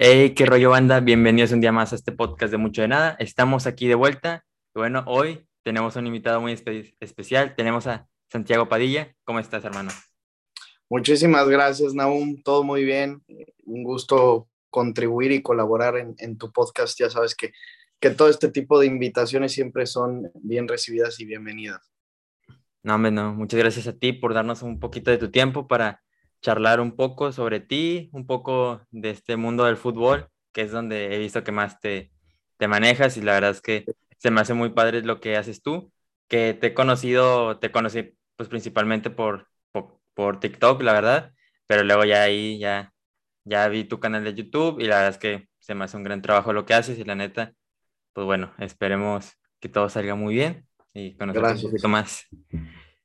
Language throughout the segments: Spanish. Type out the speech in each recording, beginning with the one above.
Hey, qué rollo banda, bienvenidos un día más a este podcast de Mucho de Nada. Estamos aquí de vuelta. Bueno, hoy tenemos un invitado muy espe- especial. Tenemos a Santiago Padilla. ¿Cómo estás, hermano? Muchísimas gracias, Naum. Todo muy bien. Un gusto contribuir y colaborar en, en tu podcast. Ya sabes que, que todo este tipo de invitaciones siempre son bien recibidas y bienvenidas. No, hombre, no. Muchas gracias a ti por darnos un poquito de tu tiempo para charlar un poco sobre ti, un poco de este mundo del fútbol, que es donde he visto que más te, te manejas y la verdad es que se me hace muy padre lo que haces tú, que te he conocido, te conocí pues principalmente por, por, por TikTok, la verdad, pero luego ya ahí ya, ya vi tu canal de YouTube y la verdad es que se me hace un gran trabajo lo que haces y la neta, pues bueno, esperemos que todo salga muy bien y conocerte un poquito más.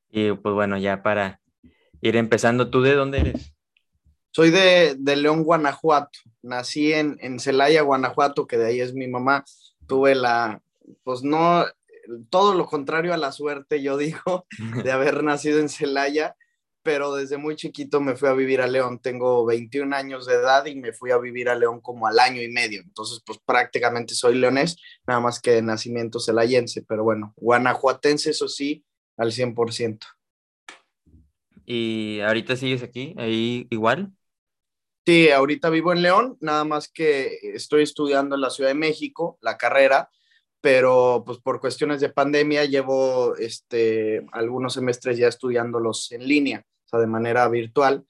Y pues bueno, ya para ir empezando, ¿tú de dónde eres? Soy de, de León, Guanajuato. Nací en, en Celaya, Guanajuato, que de ahí es mi mamá. Tuve la, pues no, todo lo contrario a la suerte, yo digo, de haber nacido en Celaya, pero desde muy chiquito me fui a vivir a León. Tengo 21 años de edad y me fui a vivir a León como al año y medio. Entonces, pues prácticamente soy leonés, nada más que de nacimiento celayense, pero bueno, guanajuatense, eso sí, al 100%. ¿Y ahorita sigues aquí, ahí igual? Sí, ahorita vivo en León, nada más que estoy estudiando en la Ciudad de México, la carrera, pero pues por cuestiones de pandemia llevo este, algunos semestres ya estudiándolos en línea, o sea, de manera virtual,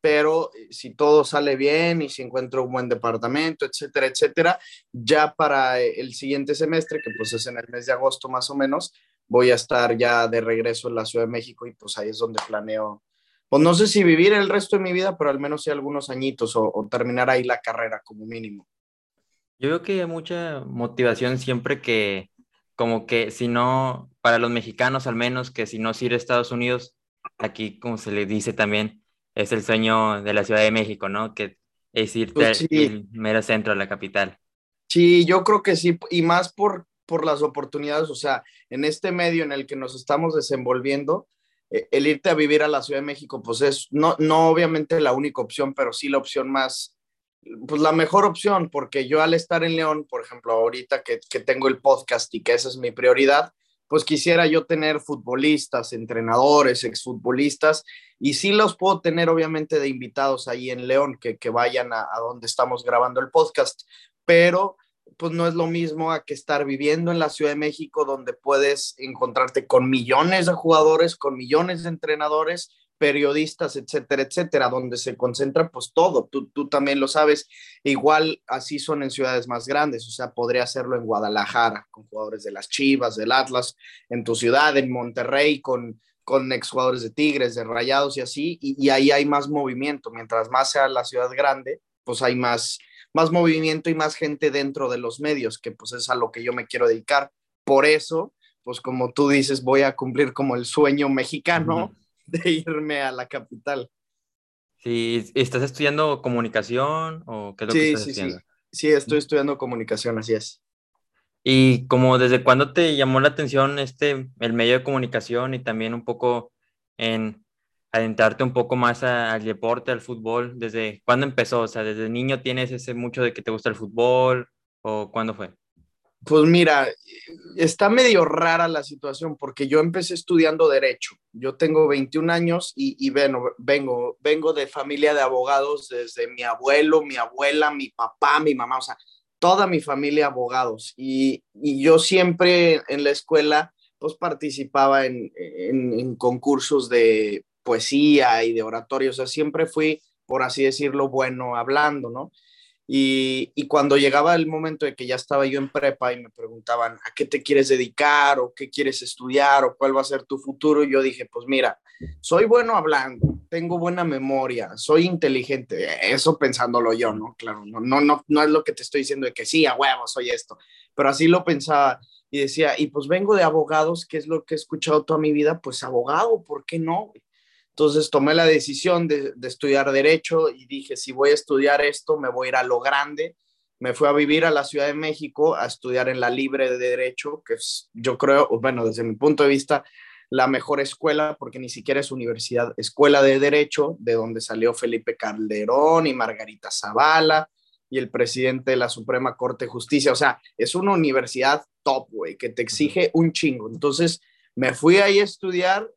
pero eh, si todo sale bien y si encuentro un buen departamento, etcétera, etcétera, ya para el siguiente semestre, que pues es en el mes de agosto más o menos, voy a estar ya de regreso en la Ciudad de México y pues ahí es donde planeo pues no sé si vivir el resto de mi vida, pero al menos sí algunos añitos o, o, terminar ahí la carrera como mínimo. Yo veo que hay mucha motivación siempre que, como que si no, para los mexicanos al menos, que si no a Estados Unidos, aquí como se le dice también, es el sueño de la Ciudad de México, ¿no? Que es irte Pues sí. al mero centro, a la capital. Sí, yo creo que sí, y más por, por las oportunidades, o sea, en este medio en el que nos estamos desenvolviendo, eh, el irte a vivir a la Ciudad de México, pues es no, no obviamente la única opción, pero sí la opción más, pues la mejor opción, porque yo al estar en León, por ejemplo, ahorita que, que tengo el podcast y que esa es mi prioridad, pues quisiera yo tener futbolistas, entrenadores, exfutbolistas, y sí los puedo tener obviamente de invitados ahí en León, que, que vayan a, a donde estamos grabando el podcast, pero pues no es lo mismo a que estar viviendo en la Ciudad de México, donde puedes encontrarte con millones de jugadores, con millones de entrenadores, periodistas, etcétera, etcétera, donde se concentra pues todo, tú, tú también lo sabes, igual así son en ciudades más grandes, o sea, podría hacerlo en Guadalajara, con jugadores de las Chivas, del Atlas, en tu ciudad, en Monterrey, con, con exjugadores de Tigres, de Rayados y así, y, y ahí hay más movimiento, mientras más sea la ciudad grande, pues hay más, más movimiento y más gente dentro de los medios, que pues es a lo que yo me quiero dedicar. Por eso, pues como tú dices, voy a cumplir como el sueño mexicano de irme a la capital. Sí, ¿estás estudiando comunicación o qué es lo sí, que estás sí, haciendo? Sí, sí, estoy estudiando comunicación, así es. ¿Y como desde cuándo te llamó la atención este, el medio de comunicación y también un poco en adentrarte un poco más a, al deporte, al fútbol? ¿Desde cuándo empezó? O sea, ¿desde niño tienes ese mucho de que te gusta el fútbol o cuándo fue? Pues mira, está medio rara la situación porque yo empecé estudiando derecho. Yo tengo 21 años y, y bueno, vengo, vengo de familia de abogados desde mi abuelo, mi abuela, mi papá, mi mamá, o sea, toda mi familia abogados. Y, y yo siempre en la escuela pues participaba en, en, en concursos de poesía y de oratorio, o sea, siempre fui, por así decirlo, bueno hablando, ¿no? Y, y, cuando llegaba el momento de que ya estaba yo en prepa y me preguntaban a qué te quieres dedicar o qué quieres estudiar o cuál va a ser tu futuro, yo dije, pues mira, soy bueno hablando, tengo buena memoria, soy inteligente, eso pensándolo yo, ¿no? Claro, no, no, no, no es lo que te estoy diciendo de que sí, a huevo, soy esto, pero así lo pensaba y decía, y pues vengo de abogados, que es lo que he escuchado toda mi vida, pues abogado, ¿por qué no? Entonces tomé la decisión de, de, estudiar derecho y dije, si voy a estudiar esto, me voy a ir a lo grande. Me fui a vivir a la Ciudad de México a estudiar en la Libre de Derecho, que es, yo creo, bueno, desde mi punto de vista, la mejor escuela, porque ni siquiera es universidad, escuela de Derecho, de donde salió Felipe Calderón y Margarita Zavala, y el presidente de la Suprema Corte de Justicia. O sea, es una universidad top, güey, que te exige un chingo. Entonces, me fui ahí a estudiar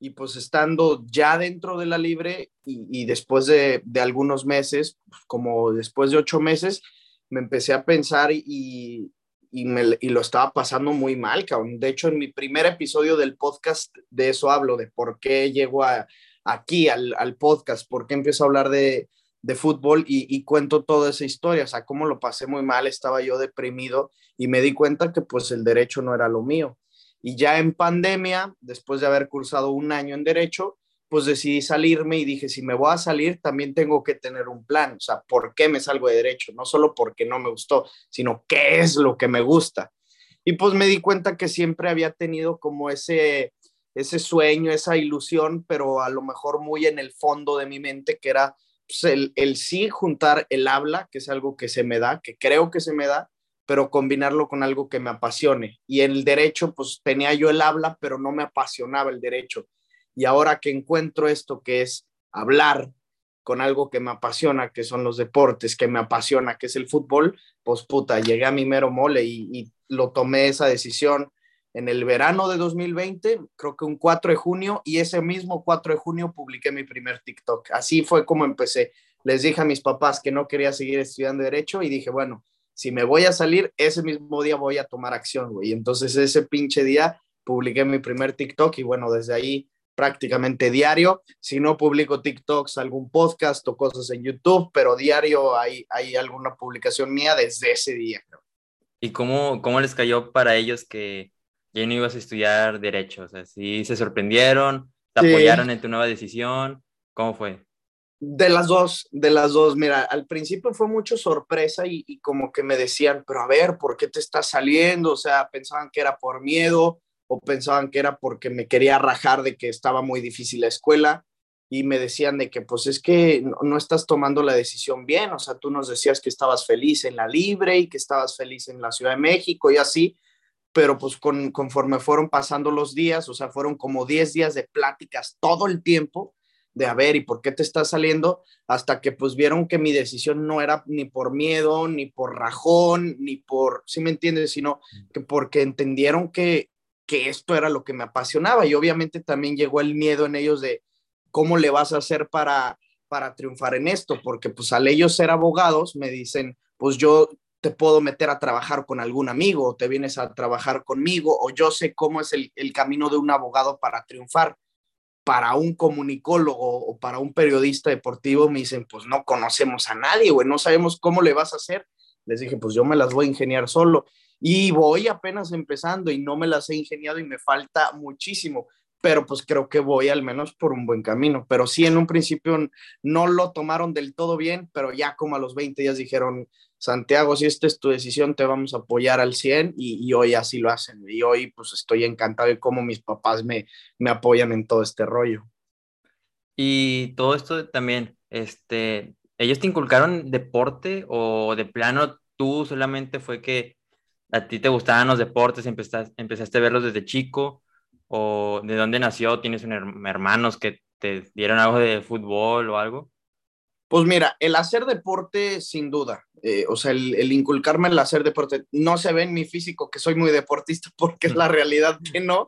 y pues estando ya dentro de la libre y, después de, algunos meses, pues, como después de ocho meses, me empecé a pensar y, y, me, y, lo estaba pasando muy mal, cabrón. De hecho, en mi primer episodio del podcast de eso hablo, de por qué llego a, aquí al, al podcast, por qué empiezo a hablar de, de fútbol y, cuento toda esa historia, o sea, cómo lo pasé muy mal, estaba yo deprimido y me di cuenta que pues el derecho no era lo mío. Y ya en pandemia, después de haber cursado un año en derecho, pues decidí salirme y dije, si me voy a salir, también tengo que tener un plan, o sea, ¿por qué me salgo de derecho? No solo porque no me gustó, sino qué es lo que me gusta. Y pues me di cuenta que siempre había tenido como ese, ese sueño, esa ilusión, pero a lo mejor muy en el fondo de mi mente, que era pues, el, sí juntar el habla, que es algo que se me da, que creo que se me da, pero combinarlo con algo que me apasione. Y el derecho, pues tenía yo el habla, pero no me apasionaba el derecho. Y ahora que encuentro esto, que es hablar con algo que me apasiona, que son los deportes, que me apasiona, que es el fútbol, pues puta, llegué a mi mero mole y, y lo tomé esa decisión en el verano de 2020, creo que un 4 de junio, y ese mismo 4 de junio publiqué mi primer TikTok. Así fue como empecé. Les dije a mis papás que no quería seguir estudiando derecho y dije, bueno, si me voy a salir, ese mismo día voy a tomar acción, güey. Entonces ese pinche día publiqué mi primer TikTok y bueno, desde ahí prácticamente diario. Si no publico TikToks, algún podcast o cosas en YouTube, pero diario hay, hay alguna publicación mía desde ese día. ¿Y cómo, cómo les cayó para ellos que ya no ibas a estudiar derecho, o sea, sí se sorprendieron, te apoyaron en tu nueva decisión, ¿cómo fue? De las dos, de las dos, mira, al principio fue mucho sorpresa y, como que me decían, pero a ver, ¿por qué te estás saliendo? O sea, pensaban que era por miedo o pensaban que era porque me quería rajar de que estaba muy difícil la escuela y me decían de que pues es que no, no, estás tomando la decisión bien, o sea, tú nos decías que estabas feliz en la libre y que estabas feliz en la Ciudad de México y así, pero pues con, conforme fueron pasando los días, o sea, fueron como 10 días de pláticas todo el tiempo, de a ver, ¿y por qué te estás saliendo? Hasta que pues vieron que mi decisión no era ni por miedo, ni por rajón, ni por, ¿sí me entiendes? Sino que porque entendieron que, que esto era lo que me apasionaba y obviamente también llegó el miedo en ellos de cómo le vas a hacer para, para triunfar en esto, porque pues al ellos ser abogados me dicen, pues yo te puedo meter a trabajar con algún amigo, o te vienes a trabajar conmigo, o yo sé cómo es el, camino de un abogado para triunfar. Para un comunicólogo o para un periodista deportivo me dicen, pues no conocemos a nadie, güey, no sabemos cómo le vas a hacer. Les dije, pues yo me las voy a ingeniar solo y voy apenas empezando y no me las he ingeniado y me falta muchísimo, pero pues creo que voy al menos por un buen camino. Pero sí, en un principio no lo tomaron del todo bien, pero ya como a los 20 días dijeron, Santiago, si esta es tu decisión, te vamos a apoyar al 100 y, hoy así lo hacen. Y hoy pues estoy encantado de cómo mis papás me, me apoyan en todo este rollo. Y todo esto también, este, ¿ellos te inculcaron deporte o de plano tú solamente fue que a ti te gustaban los deportes, empezaste, empezaste a verlos desde chico? ¿O de dónde nació? ¿Tienes hermanos que te dieron algo de fútbol o algo? Pues mira, el hacer deporte, sin duda. Eh, o sea, el, inculcarme el hacer deporte, no se ve en mi físico que soy muy deportista porque es la realidad que no,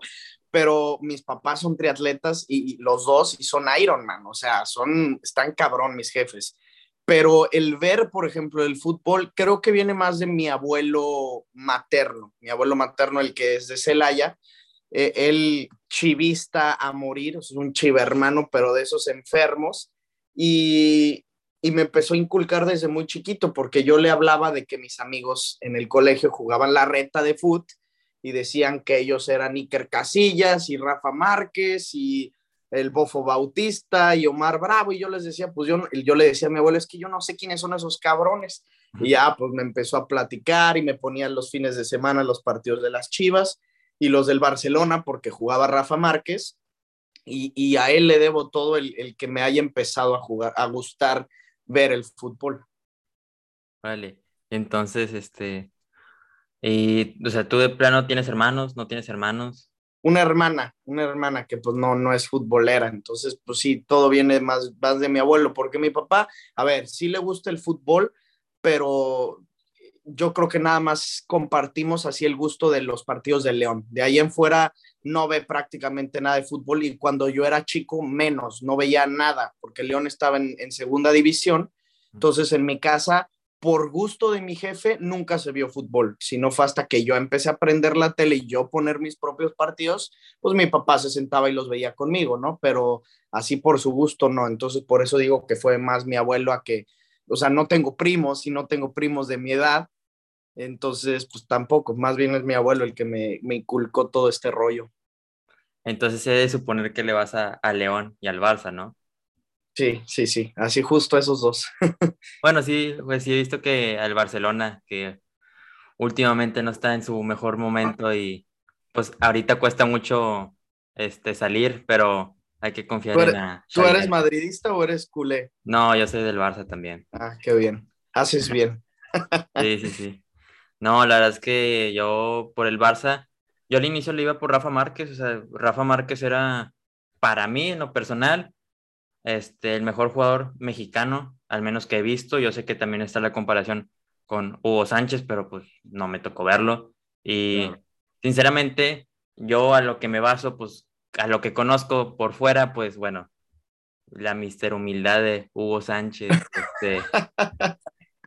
pero mis papás son triatletas y, los dos y son Ironman, o sea, son, están cabrón mis jefes. Pero el ver, por ejemplo, el fútbol, creo que viene más de mi abuelo materno, mi abuelo materno, el que es de Celaya, eh, el chivista a morir, es un chivermano, pero de esos enfermos. Y, y me empezó a inculcar desde muy chiquito, porque yo le hablaba de que mis amigos en el colegio jugaban la reta de foot y decían que ellos eran Iker Casillas y Rafa Márquez y el Bofo Bautista y Omar Bravo, y yo les decía, pues yo, yo le decía a mi abuelo, es que yo no sé quiénes son esos cabrones. Y ya, pues me empezó a platicar y me ponían los fines de semana los partidos de las Chivas y los del Barcelona, porque jugaba Rafa Márquez, y, y a él le debo todo el, el que me haya empezado a jugar, a gustar ver el fútbol. Vale, entonces, este, y, o sea, tú de plano tienes hermanos, no tienes hermanos. Una hermana, una hermana que pues no, no es futbolera, entonces pues sí, todo viene más, más de mi abuelo, porque mi papá, a ver, sí le gusta el fútbol, pero yo creo que nada más compartimos así el gusto de los partidos del León. De ahí en fuera no ve prácticamente nada de fútbol y cuando yo era chico menos, no veía nada porque León estaba en, en segunda división. Entonces en mi casa, por gusto de mi jefe, nunca se vio fútbol, sino fue hasta que yo empecé a aprender la tele y yo poner mis propios partidos, pues mi papá se sentaba y los veía conmigo, ¿no? Pero así por su gusto, no. Entonces por eso digo que fue más mi abuelo a que o sea, no tengo primos y no tengo primos de mi edad, entonces, pues tampoco, más bien es mi abuelo el que me, me inculcó todo este rollo. Entonces se debe suponer que le vas a, a, León y al Barça, ¿no? Sí, sí, sí, así justo esos dos. bueno, sí, pues sí he visto que al Barcelona, que últimamente no está en su mejor momento y pues ahorita cuesta mucho este, salir, pero hay que confiar en la. ¿Tú eres madridista o eres culé? No, yo soy del Barça también. Ah, qué bien. Haces bien. sí, sí, sí. No, la verdad es que yo por el Barça, yo al inicio le iba por Rafa Márquez, o sea, Rafa Márquez era para mí en lo personal este, el mejor jugador mexicano, al menos que he visto. Yo sé que también está la comparación con Hugo Sánchez, pero pues no me tocó verlo. Y sinceramente, yo a lo que me baso, pues a lo que conozco por fuera, pues bueno, la mister humildad de Hugo Sánchez, este,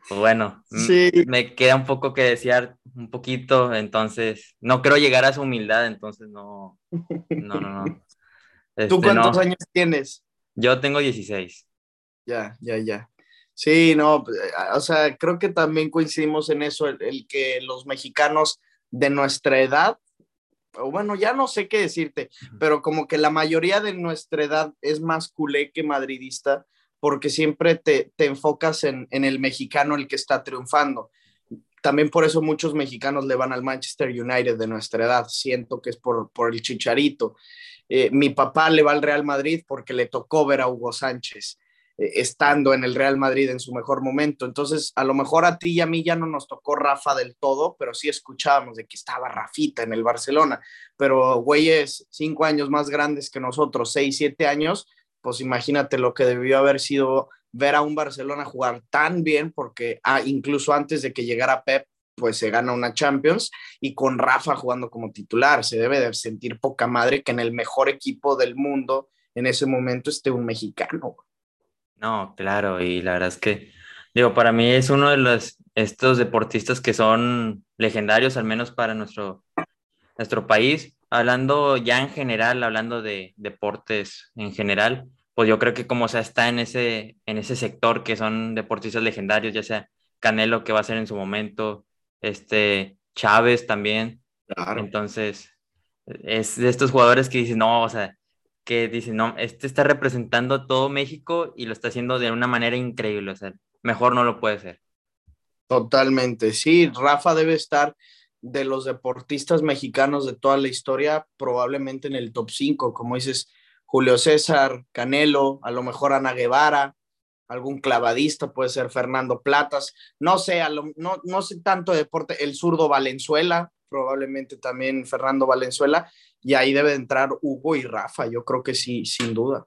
pues bueno, me queda un poco que desear, un poquito, entonces, no creo llegar a su humildad, entonces no, no, no, no. ¿Tú este, cuántos años tienes? Yo tengo 16. Ya, ya, ya. Sí, no, pues, o sea, creo que también coincidimos en eso, el que los mexicanos de nuestra edad bueno, ya no sé qué decirte, pero como que la mayoría de nuestra edad es más culé que madridista, porque siempre te, enfocas en, el mexicano, el que está triunfando. También por eso muchos mexicanos le van al Manchester United de nuestra edad. Siento que es por, por el chicharito. Eh, mi papá le va al Real Madrid porque le tocó ver a Hugo Sánchez. Eh, estando en el Real Madrid en su mejor momento. Entonces, a lo mejor a ti y a mí ya no nos tocó Rafa del todo, pero sí escuchábamos de que estaba Rafita en el Barcelona. Pero güeyes cinco años más grandes que nosotros, seis, siete años, pues imagínate lo que debió haber sido ver a un Barcelona jugar tan bien, porque ah, incluso antes de que llegara Pep, pues se gana una Champions y con Rafa jugando como titular, se debe de sentir poca madre que en el mejor equipo del mundo en ese momento esté un mexicano. No, claro, y la verdad es que, digo, para mí es uno de los, estos deportistas que son legendarios, al menos para nuestro, nuestro país. Hablando ya en general, hablando de deportes en general, pues yo creo que como sea está en ese, en ese sector que son deportistas legendarios, ya sea Canelo que va a ser en su momento, este Chávez también. Claro. Entonces, es de estos jugadores que dicen, no, o sea, que dice, no, este está representando todo México y lo está haciendo de una manera increíble, o sea, mejor no lo puede ser. Totalmente, sí, Rafa debe estar de los deportistas mexicanos de toda la historia, probablemente en el top 5, como dices, Julio César, Canelo, a lo mejor Ana Guevara, algún clavadista, puede ser Fernando Platas, no sé, no, no sé tanto de deporte, el zurdo Valenzuela, probablemente también Fernando Valenzuela, y ahí debe entrar Hugo y Rafa, yo creo que sí, sin duda.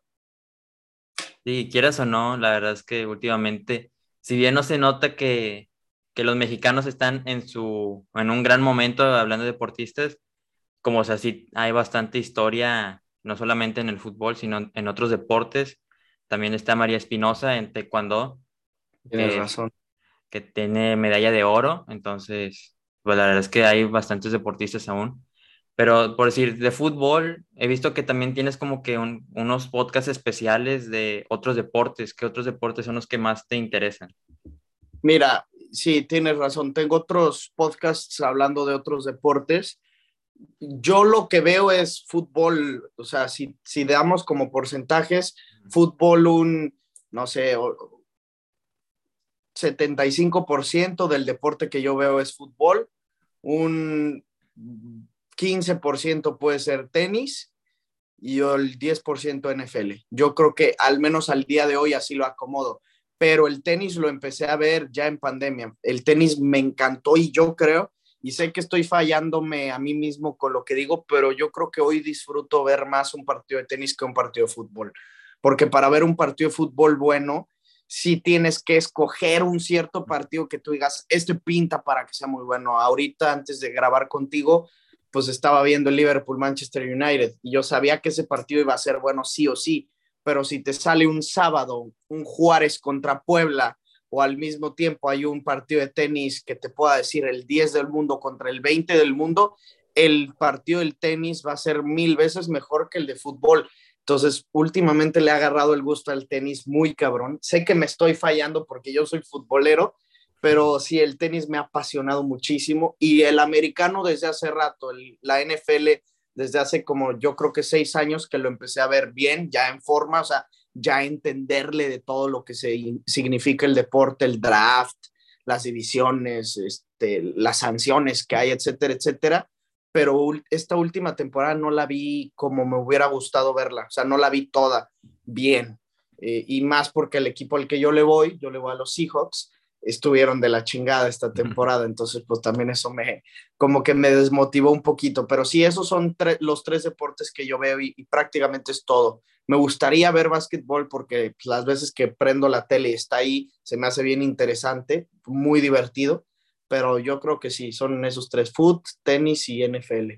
Sí, quieras o no, la verdad es que últimamente, si bien no se nota que, que los mexicanos están en, su, en un gran momento hablando de deportistas, como o sea, sí hay bastante historia, no solamente en el fútbol, sino en otros deportes. También está María Espinosa en taekwondo. Tienes que, razón. Que tiene medalla de oro, entonces, pues la verdad es que hay bastantes deportistas aún. Pero por decir, de fútbol, he visto que también tienes como que unos podcasts especiales de otros deportes. ¿Qué otros deportes son los que más te interesan? Mira, sí, tienes razón. Tengo otros podcasts hablando de otros deportes. Yo lo que veo es fútbol, o sea, si, si damos como porcentajes, fútbol un, no sé, 75% del deporte que yo veo es fútbol, un 15% puede ser tenis y el 10% NFL. Yo creo que al menos al día de hoy así lo acomodo, pero el tenis lo empecé a ver ya en pandemia. El tenis me encantó y yo creo, y sé que estoy fallándome a mí mismo con lo que digo, pero yo creo que hoy disfruto ver más un partido de tenis que un partido de fútbol, porque para ver un partido de fútbol bueno, si tienes que escoger un cierto partido que tú digas, este pinta para que sea muy bueno. Ahorita, antes de grabar contigo, pues estaba viendo el Liverpool-Manchester United y yo sabía que ese partido iba a ser bueno sí o sí, pero si te sale un sábado, un Juárez contra Puebla, o al mismo tiempo hay un partido de tenis que te pueda decir el 10 del mundo contra el 20 del mundo, el partido del tenis va a ser mil veces mejor que el de fútbol. Entonces, últimamente le ha agarrado el gusto al tenis muy cabrón. Sé que me estoy fallando porque yo soy futbolero, pero sí, el tenis me ha apasionado muchísimo y el americano desde hace rato, la NFL desde hace como yo creo que seis años que lo empecé a ver bien, ya en forma, o sea, ya entenderle de todo lo que se, significa el deporte, el draft, las divisiones, este, las sanciones que hay, etcétera, etcétera pero esta última temporada no la vi como me hubiera gustado verla, o sea, no la vi toda bien. Eh, y más porque el equipo al que yo le voy, yo le voy a los Seahawks, estuvieron de la chingada esta temporada, entonces pues también eso me, como que me desmotivó un poquito, pero sí, esos son los tres deportes que yo veo y, prácticamente es todo. Me gustaría ver básquetbol porque pues, las veces que prendo la tele y está ahí, se me hace bien interesante, muy divertido, pero yo creo que sí, son esos tres, foot, tenis y NFL.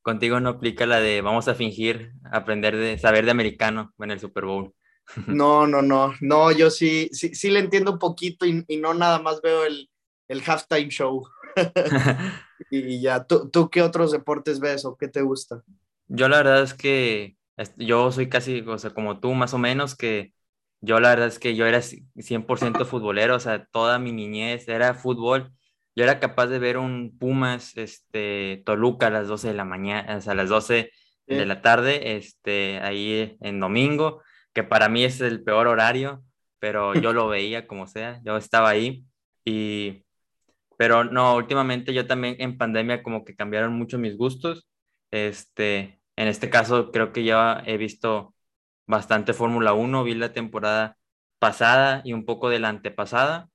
Contigo no aplica la de vamos a fingir aprender de saber de americano en el Super Bowl. No, no, no, no, yo sí, sí, sí le entiendo un poquito y, no nada más veo el, el halftime show. y ya, ¿Tú, ¿tú qué otros deportes ves o qué te gusta? Yo la verdad es que yo soy casi, o sea, como tú más o menos, que yo la verdad es que yo era 100% futbolero, o sea, toda mi niñez era fútbol yo era capaz de ver un Pumas, este, Toluca a las 12 de la mañana, o sea, a las 12 de la tarde, este, ahí en domingo, que para mí es el peor horario, pero yo lo veía como sea, yo estaba ahí y, pero no, últimamente yo también en pandemia como que cambiaron mucho mis gustos, este, en este caso creo que ya he visto bastante Fórmula 1, vi la temporada pasada y un poco de la antepasada,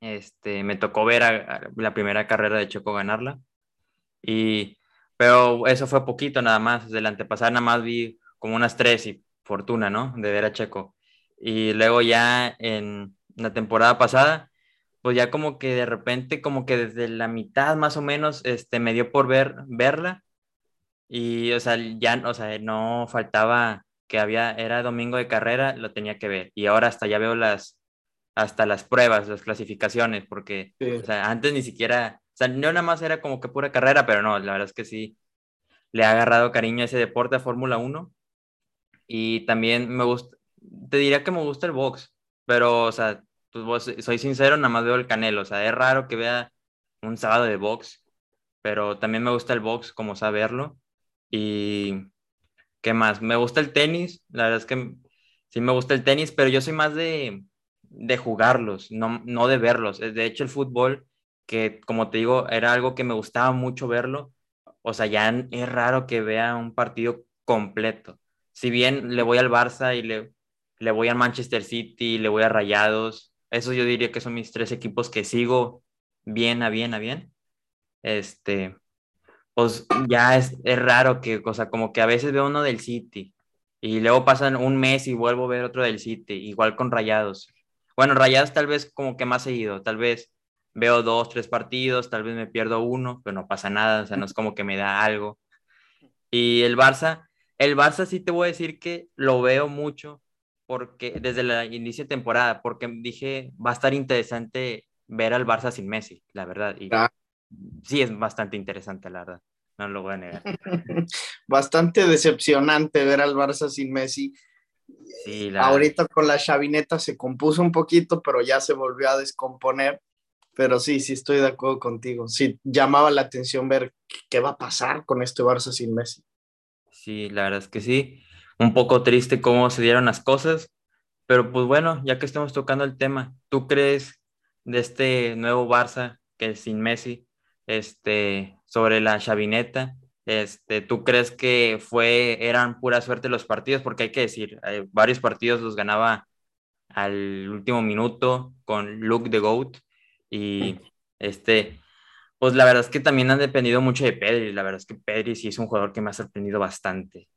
este, me tocó ver la primera carrera de Checo ganarla. Y, pero eso fue poquito nada más. Desde la antepasada nada más vi como unas tres y fortuna, ¿no? De ver a Checo. Y luego ya en la temporada pasada, pues ya como que de repente, como que desde la mitad más o menos, este, me dio por ver, verla. Y, o sea, ya, o sea, no faltaba que había, era domingo de carrera, lo tenía que ver. Y ahora hasta ya veo las, hasta las pruebas, las clasificaciones, porque antes ni siquiera, o sea, no nada más era como que pura carrera, pero no, la verdad es que sí, le ha agarrado cariño a ese deporte, a Fórmula 1. Y también me gusta, te diría que me gusta el box, pero, o sea, pues soy sincero, nada más veo el canelo, o sea, es raro que vea un sábado de box, pero también me gusta el box, como saberlo. Y, ¿qué más? Me gusta el tenis, la verdad es que sí me gusta el tenis, pero yo soy más de, de jugarlos, no, no de verlos. De hecho, el fútbol, que como te digo, era algo que me gustaba mucho verlo, o sea, ya es raro que vea un partido completo. Si bien le voy al Barça y le, le voy al Manchester City, le voy a Rayados, eso yo diría que son mis tres equipos que sigo bien a bien a bien. Este, pues ya es, es raro que, o sea, como que a veces veo uno del City y luego pasan un mes y vuelvo a ver otro del City, igual con Rayados. Bueno, Rayadas tal vez como que más seguido, tal vez veo dos, tres partidos, tal vez me pierdo uno, pero no pasa nada, o sea, no es como que me da algo. Y el Barça, el Barça sí te voy a decir que lo veo mucho porque desde la inicio de temporada, porque dije, va a estar interesante ver al Barça sin Messi, la verdad. Y sí es bastante interesante, la verdad. No lo voy a negar. Bastante decepcionante ver al Barça sin Messi. Ahorita con la chavineta se compuso un poquito, pero ya se volvió a descomponer. Pero sí, sí estoy de acuerdo contigo. Sí, llamaba la atención ver qué va a pasar con este Barça sin Messi. Sí, la verdad es que sí. Un poco triste cómo se dieron las cosas. Pero pues bueno, ya que estamos tocando el tema, ¿tú crees de este nuevo Barça que es sin Messi, este, sobre la chavineta? Este, ¿Tú crees que fue, eran pura suerte los partidos? Porque hay que decir, eh, varios partidos los ganaba al último minuto con Luke the Goat y este, pues la verdad es que también han dependido mucho de Pedri, la verdad es que Pedri sí es un jugador que me ha sorprendido bastante.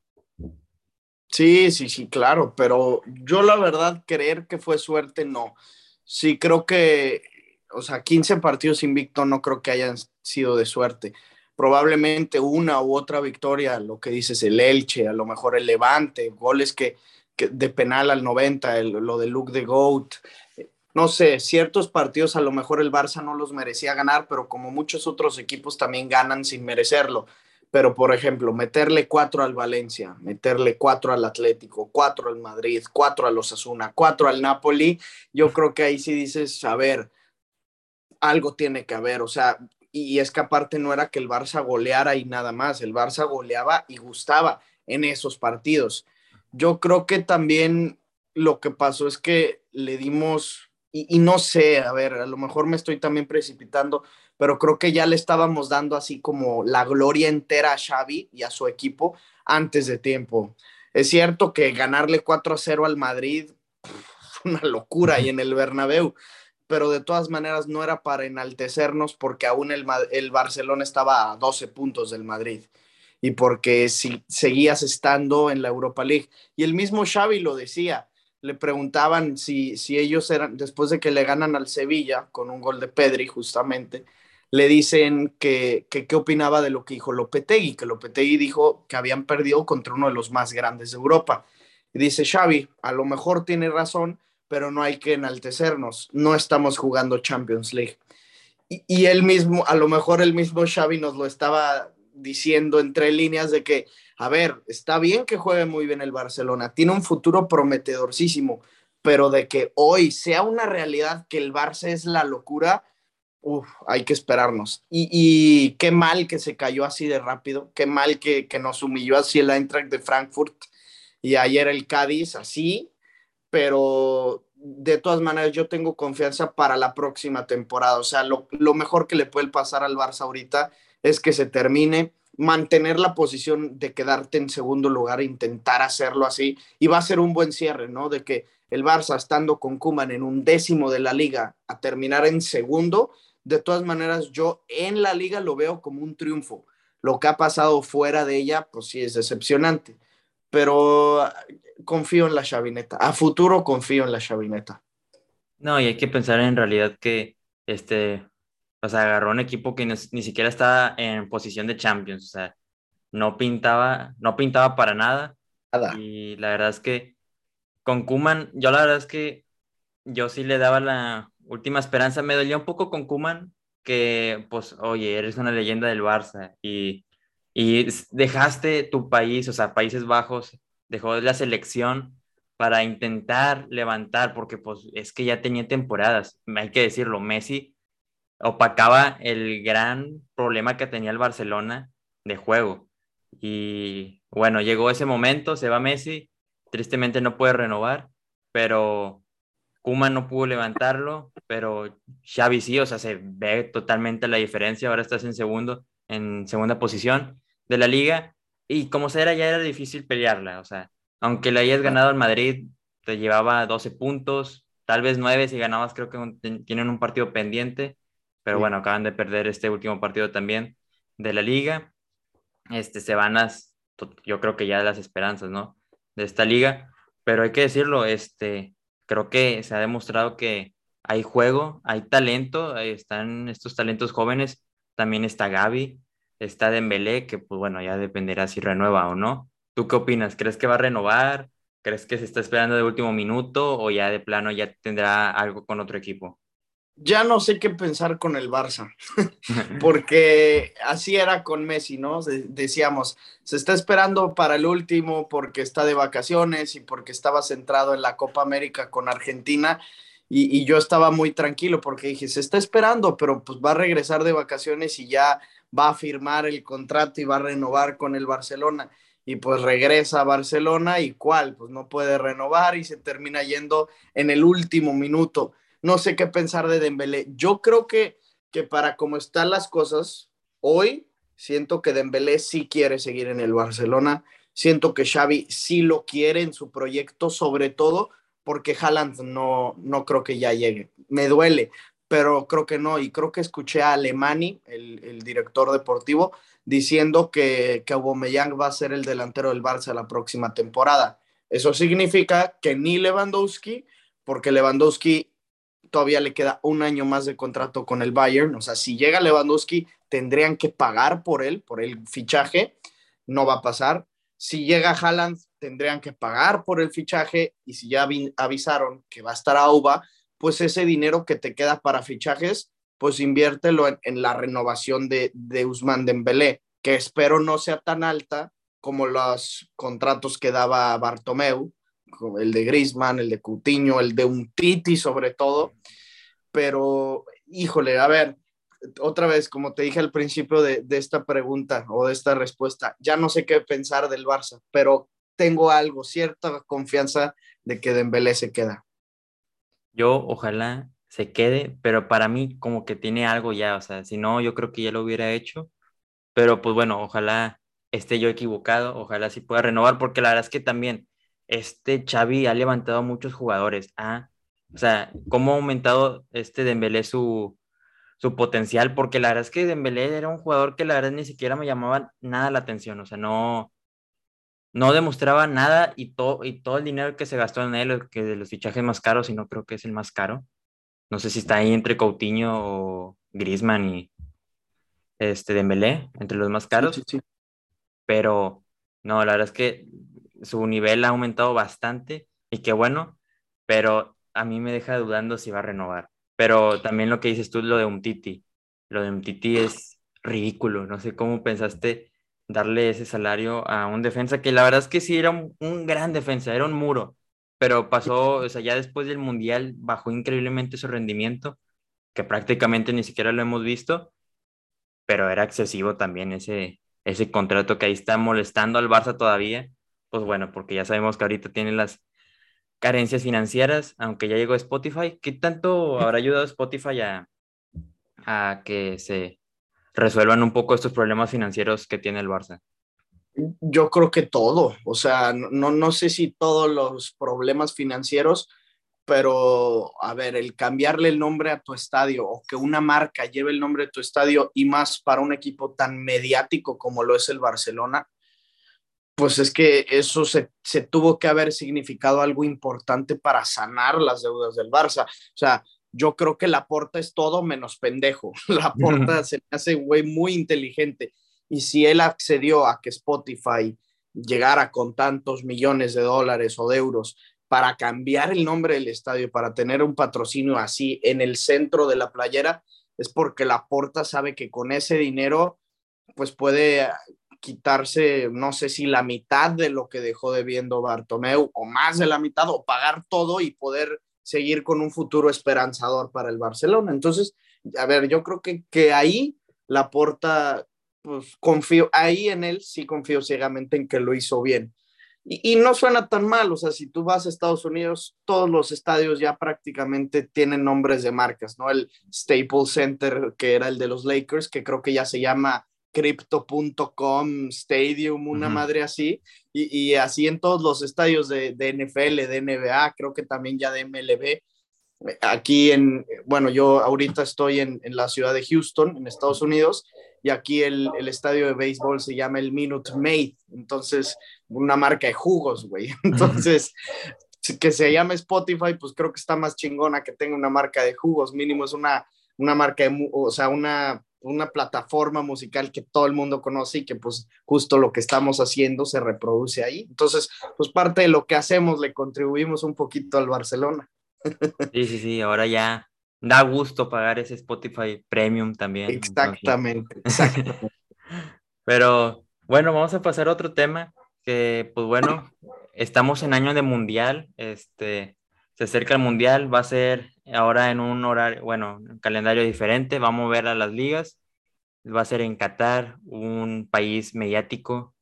Sí, sí, sí, claro, pero yo la verdad creer que fue suerte, no. Sí, creo que, o sea, 15 partidos invicto no creo que hayan sido de suerte. Probablemente una u otra victoria, lo que dices, el Elche, a lo mejor el Levante, goles que, de penal al 90, lo de Luke de Goat. No sé, ciertos partidos a lo mejor el Barça no los merecía ganar, pero como muchos otros equipos también ganan sin merecerlo pero por ejemplo, meterle cuatro al Valencia, meterle cuatro al Atlético, cuatro al Madrid, cuatro al Osasuna, cuatro al Napoli, yo creo que ahí sí dices, a ver, algo tiene que haber, o sea, y es que aparte no era que el Barça goleara y nada más, el Barça goleaba y gustaba en esos partidos. Yo creo que también lo que pasó es que le dimos, y, no sé, a ver, a lo mejor me estoy también precipitando, pero creo que ya le estábamos dando así como la gloria entera a Xavi y a su equipo antes de tiempo. Es cierto que ganarle 4 a 0 al Madrid fue una locura y en el Bernabéu, pero de todas maneras no era para enaltecernos porque aún el, el Barcelona estaba a 12 puntos del Madrid y porque si seguías estando en la Europa League. Y el mismo Xavi lo decía, le preguntaban si, si ellos eran, después de que le ganan al Sevilla con un gol de Pedri justamente, le dicen que qué opinaba de lo que dijo Lopetegui, que Lopetegui dijo que habían perdido contra uno de los más grandes de Europa. Y dice Xavi, a lo mejor tiene razón, pero no hay que enaltecernos, no estamos jugando Champions League. Y, y él mismo, a lo mejor el mismo Xavi nos lo estaba diciendo entre líneas de que, a ver, está bien que juegue muy bien el Barcelona, tiene un futuro prometedorcísimo, pero de que hoy sea una realidad que el Barça es la locura, Uf, hay que esperarnos. Y, qué mal que se cayó así de rápido, qué mal que, nos humilló así el Eintracht de Frankfurt y ayer el Cádiz así, pero de todas maneras yo tengo confianza para la próxima temporada. O sea, lo, lo mejor que le puede pasar al Barça ahorita es que se termine, mantener la posición de quedarte en segundo lugar, intentar hacerlo así, y va a ser un buen cierre, ¿no? De que el Barça estando con Kuman en un décimo de la liga a terminar en segundo, de todas maneras, yo en la liga lo veo como un triunfo. Lo que ha pasado fuera de ella, pues sí es decepcionante. Pero ah, confío en la chavineta. A futuro confío en la chavineta. No, y hay que pensar en realidad que este, o sea, agarró un equipo que ni, siquiera estaba en posición de Champions. O sea, no pintaba, no pintaba para nada. nada. Y la verdad es que con Kuman, yo la verdad es que yo sí le daba la, última esperanza. Me dolía un poco con Kuman, que pues, oye, eres una leyenda del Barça y, y dejaste tu país, o sea, Países Bajos, dejó la selección para intentar levantar, porque pues es que ya tenía temporadas, hay que decirlo, Messi opacaba el gran problema que tenía el Barcelona de juego. Y bueno, llegó ese momento, se va Messi, tristemente no puede renovar, pero Kuma no pudo levantarlo, pero Xavi sí, o sea, se ve totalmente la diferencia. Ahora estás en segundo, en segunda posición de la liga. Y como se era, ya era difícil pelearla. O sea, aunque le hayas ganado al Madrid, te llevaba 12 puntos, tal vez 9 si ganabas, creo que tienen un partido pendiente. Pero bueno, acaban de perder este último partido también de la liga. Este, se van las, yo creo que ya las esperanzas, ¿no? De esta liga. Pero hay que decirlo, este, creo que se ha demostrado que hay juego, hay talento, están estos talentos jóvenes, también está Gaby, está Dembélé, que pues bueno, ya dependerá si renueva o no. ¿Tú qué opinas? ¿Crees que va a renovar? ¿Crees que se está esperando de último minuto o ya de plano ya tendrá algo con otro equipo? Ya no sé qué pensar con el Barça, porque así era con Messi, ¿no? Decíamos, se está esperando para el último porque está de vacaciones y porque estaba centrado en la Copa América con Argentina y, y, yo estaba muy tranquilo porque dije, se está esperando, pero pues va a regresar de vacaciones y ya va a firmar el contrato y va a renovar con el Barcelona. Y pues regresa a Barcelona y cuál, pues no puede renovar y se termina yendo en el último minuto no sé qué pensar de Dembélé. Yo creo que, que para cómo están las cosas, hoy siento que Dembélé sí quiere seguir en el Barcelona. Siento que Xavi sí lo quiere en su proyecto, sobre todo porque Haaland no, no creo que ya llegue. Me duele, pero creo que no. Y creo que escuché a Alemani, el, el director deportivo, diciendo que, que Aubameyang va a ser el delantero del Barça la próxima temporada. Eso significa que ni Lewandowski, porque Lewandowski todavía le queda un año más de contrato con el Bayern, o sea, si llega Lewandowski, tendrían que pagar por él, por el fichaje, no va a pasar. Si llega Haaland, tendrían que pagar por el fichaje. Y si ya avisaron que va a estar Auba, pues ese dinero que te queda para fichajes, pues inviértelo en, la renovación de, de Usman Dembélé, que espero no sea tan alta como los contratos que daba Bartomeu, el de Griezmann, el de Coutinho, el de Untiti sobre todo, pero híjole, a ver, otra vez, como te dije al principio de, de, esta pregunta o de esta respuesta, ya no sé qué pensar del Barça, pero tengo algo, cierta confianza de que Dembélé se queda. Yo ojalá se quede, pero para mí como que tiene algo ya, o sea, si no, yo creo que ya lo hubiera hecho, pero pues bueno, ojalá esté yo equivocado, ojalá sí pueda renovar, porque la verdad es que también este Xavi ha levantado a muchos jugadores, ¿ah? o sea, cómo ha aumentado este Dembélé su, su potencial, porque la verdad es que Dembélé era un jugador que la verdad ni siquiera me llamaba nada la atención, o sea, no, no demostraba nada y, todo y todo el dinero que se gastó en él, que de los fichajes más caros, y no creo que es el más caro. No sé si está ahí entre Coutinho o Griezmann y este Dembélé, entre los más caros. Pero no, la verdad es que su nivel ha aumentado bastante y qué bueno, pero a mí me deja dudando si va a renovar. Pero también lo que dices tú, lo de Umtiti, lo de Umtiti es ridículo. No sé cómo pensaste darle ese salario a un defensa que la verdad es que sí era un, gran defensa, era un muro, pero pasó, o sea, ya después del Mundial bajó increíblemente su rendimiento, que prácticamente ni siquiera lo hemos visto, pero era excesivo también ese, ese contrato que ahí está molestando al Barça todavía, pues bueno, porque ya sabemos que ahorita tiene las carencias financieras, aunque ya llegó Spotify, ¿qué tanto habrá ayudado Spotify a, a que se resuelvan un poco estos problemas financieros que tiene el Barça? Yo creo que todo, o sea, no, no sé si todos los problemas financieros, pero a ver, el cambiarle el nombre a tu estadio o que una marca lleve el nombre de tu estadio y más para un equipo tan mediático como lo es el Barcelona, pues es que eso se, se tuvo que haber significado algo importante para sanar las deudas del Barça. O sea, yo creo que la porta es todo menos pendejo. La porta se me hace güey muy inteligente. Y si él accedió a que Spotify llegara con tantos millones de dólares o de euros para cambiar el nombre del estadio, para tener un patrocinio así en el centro de la playera, es porque la porta sabe que con ese dinero, pues puede quitarse, no sé si la mitad de lo que dejó debiendo Bartomeu o más de la mitad o pagar todo y poder seguir con un futuro esperanzador para el Barcelona. Entonces, a ver, yo creo que, que ahí la porta, pues confío, ahí en él sí confío ciegamente en que lo hizo bien. Y, y, no suena tan mal, o sea, si tú vas a Estados Unidos, todos los estadios ya prácticamente tienen nombres de marcas, ¿no? El Staples Center, que era el de los Lakers, que creo que ya se llama Crypto.com Stadium, una madre así, y, así en todos los estadios de, NFL, de NBA, creo que también ya de MLB. Aquí en, bueno, yo ahorita estoy en, la ciudad de Houston, en Estados Unidos, y aquí el, estadio de béisbol se llama el Minute Maid, entonces una marca de jugos, güey. Entonces, que se llame Spotify, pues creo que está más chingona que tenga una marca de jugos, mínimo es una, una marca, de, o sea, una una plataforma musical que todo el mundo conoce y que pues justo lo que estamos haciendo se reproduce ahí. Entonces, pues parte de lo que hacemos le contribuimos un poquito al Barcelona. Sí, sí, sí, ahora ya da gusto pagar ese Spotify Premium también. Exactamente, Pero bueno, vamos a pasar a otro tema que pues bueno, estamos en año de mundial, este, se acerca el mundial, va a ser ahora en un horario, bueno, calendario diferente, vamos a ver a las ligas, va a ser en Qatar, un país mediático,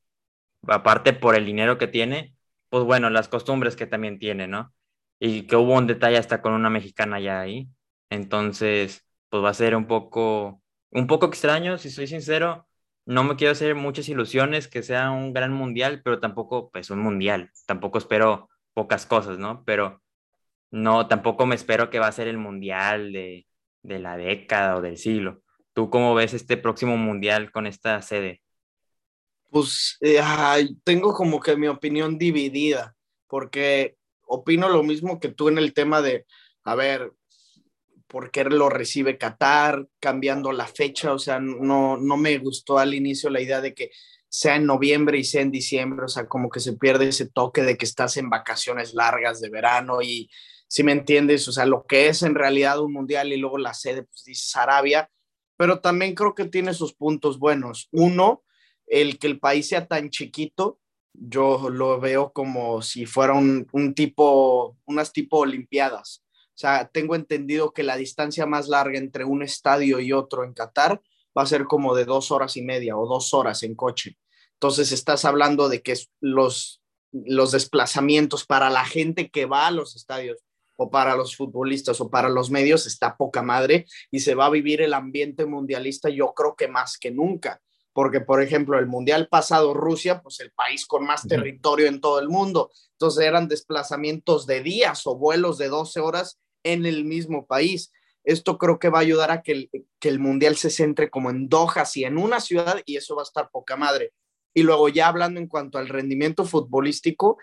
aparte por el dinero que tiene, pues bueno, las costumbres que también tiene, ¿no? Y que hubo un detalle hasta con una mexicana ya ahí, entonces, pues va a ser un poco, un poco extraño, si soy sincero, no me quiero hacer muchas ilusiones que sea un gran mundial, pero tampoco, pues un mundial, tampoco espero pocas cosas, ¿no? Pero no, tampoco me espero que va a ser el mundial de, la década o del siglo. ¿Tú cómo ves este próximo mundial con esta sede? Pues eh, tengo como que mi opinión dividida, porque opino lo mismo que tú en el tema de, a ver, ¿por qué lo recibe Qatar? Cambiando la fecha, o sea, no, no me gustó al inicio la idea de que sea en noviembre y sea en diciembre, o sea, como que se pierde ese toque de que estás en vacaciones largas de verano y si me entiendes, o sea, lo que es en realidad un mundial y luego la sede, pues dices Arabia, pero también creo que tiene sus puntos buenos. Uno, el que el país sea tan chiquito, yo lo veo como si fuera un, un tipo, unas tipo Olimpiadas. O sea, tengo entendido que la distancia más larga entre un estadio y otro en Qatar va a ser como de dos horas y media o dos horas en coche. Entonces estás hablando de que los, los desplazamientos para la gente que va a los estadios o para los futbolistas o para los medios está poca madre y se va a vivir el ambiente mundialista yo creo que más que nunca. Porque, por ejemplo, el mundial pasado, Rusia, pues el país con más territorio en todo el mundo. Entonces eran desplazamientos de días o vuelos de 12 horas en el mismo país. Esto creo que va a ayudar a que el, que el mundial se centre como en Doha, y en una ciudad, y eso va a estar poca madre. Y luego ya hablando en cuanto al rendimiento futbolístico,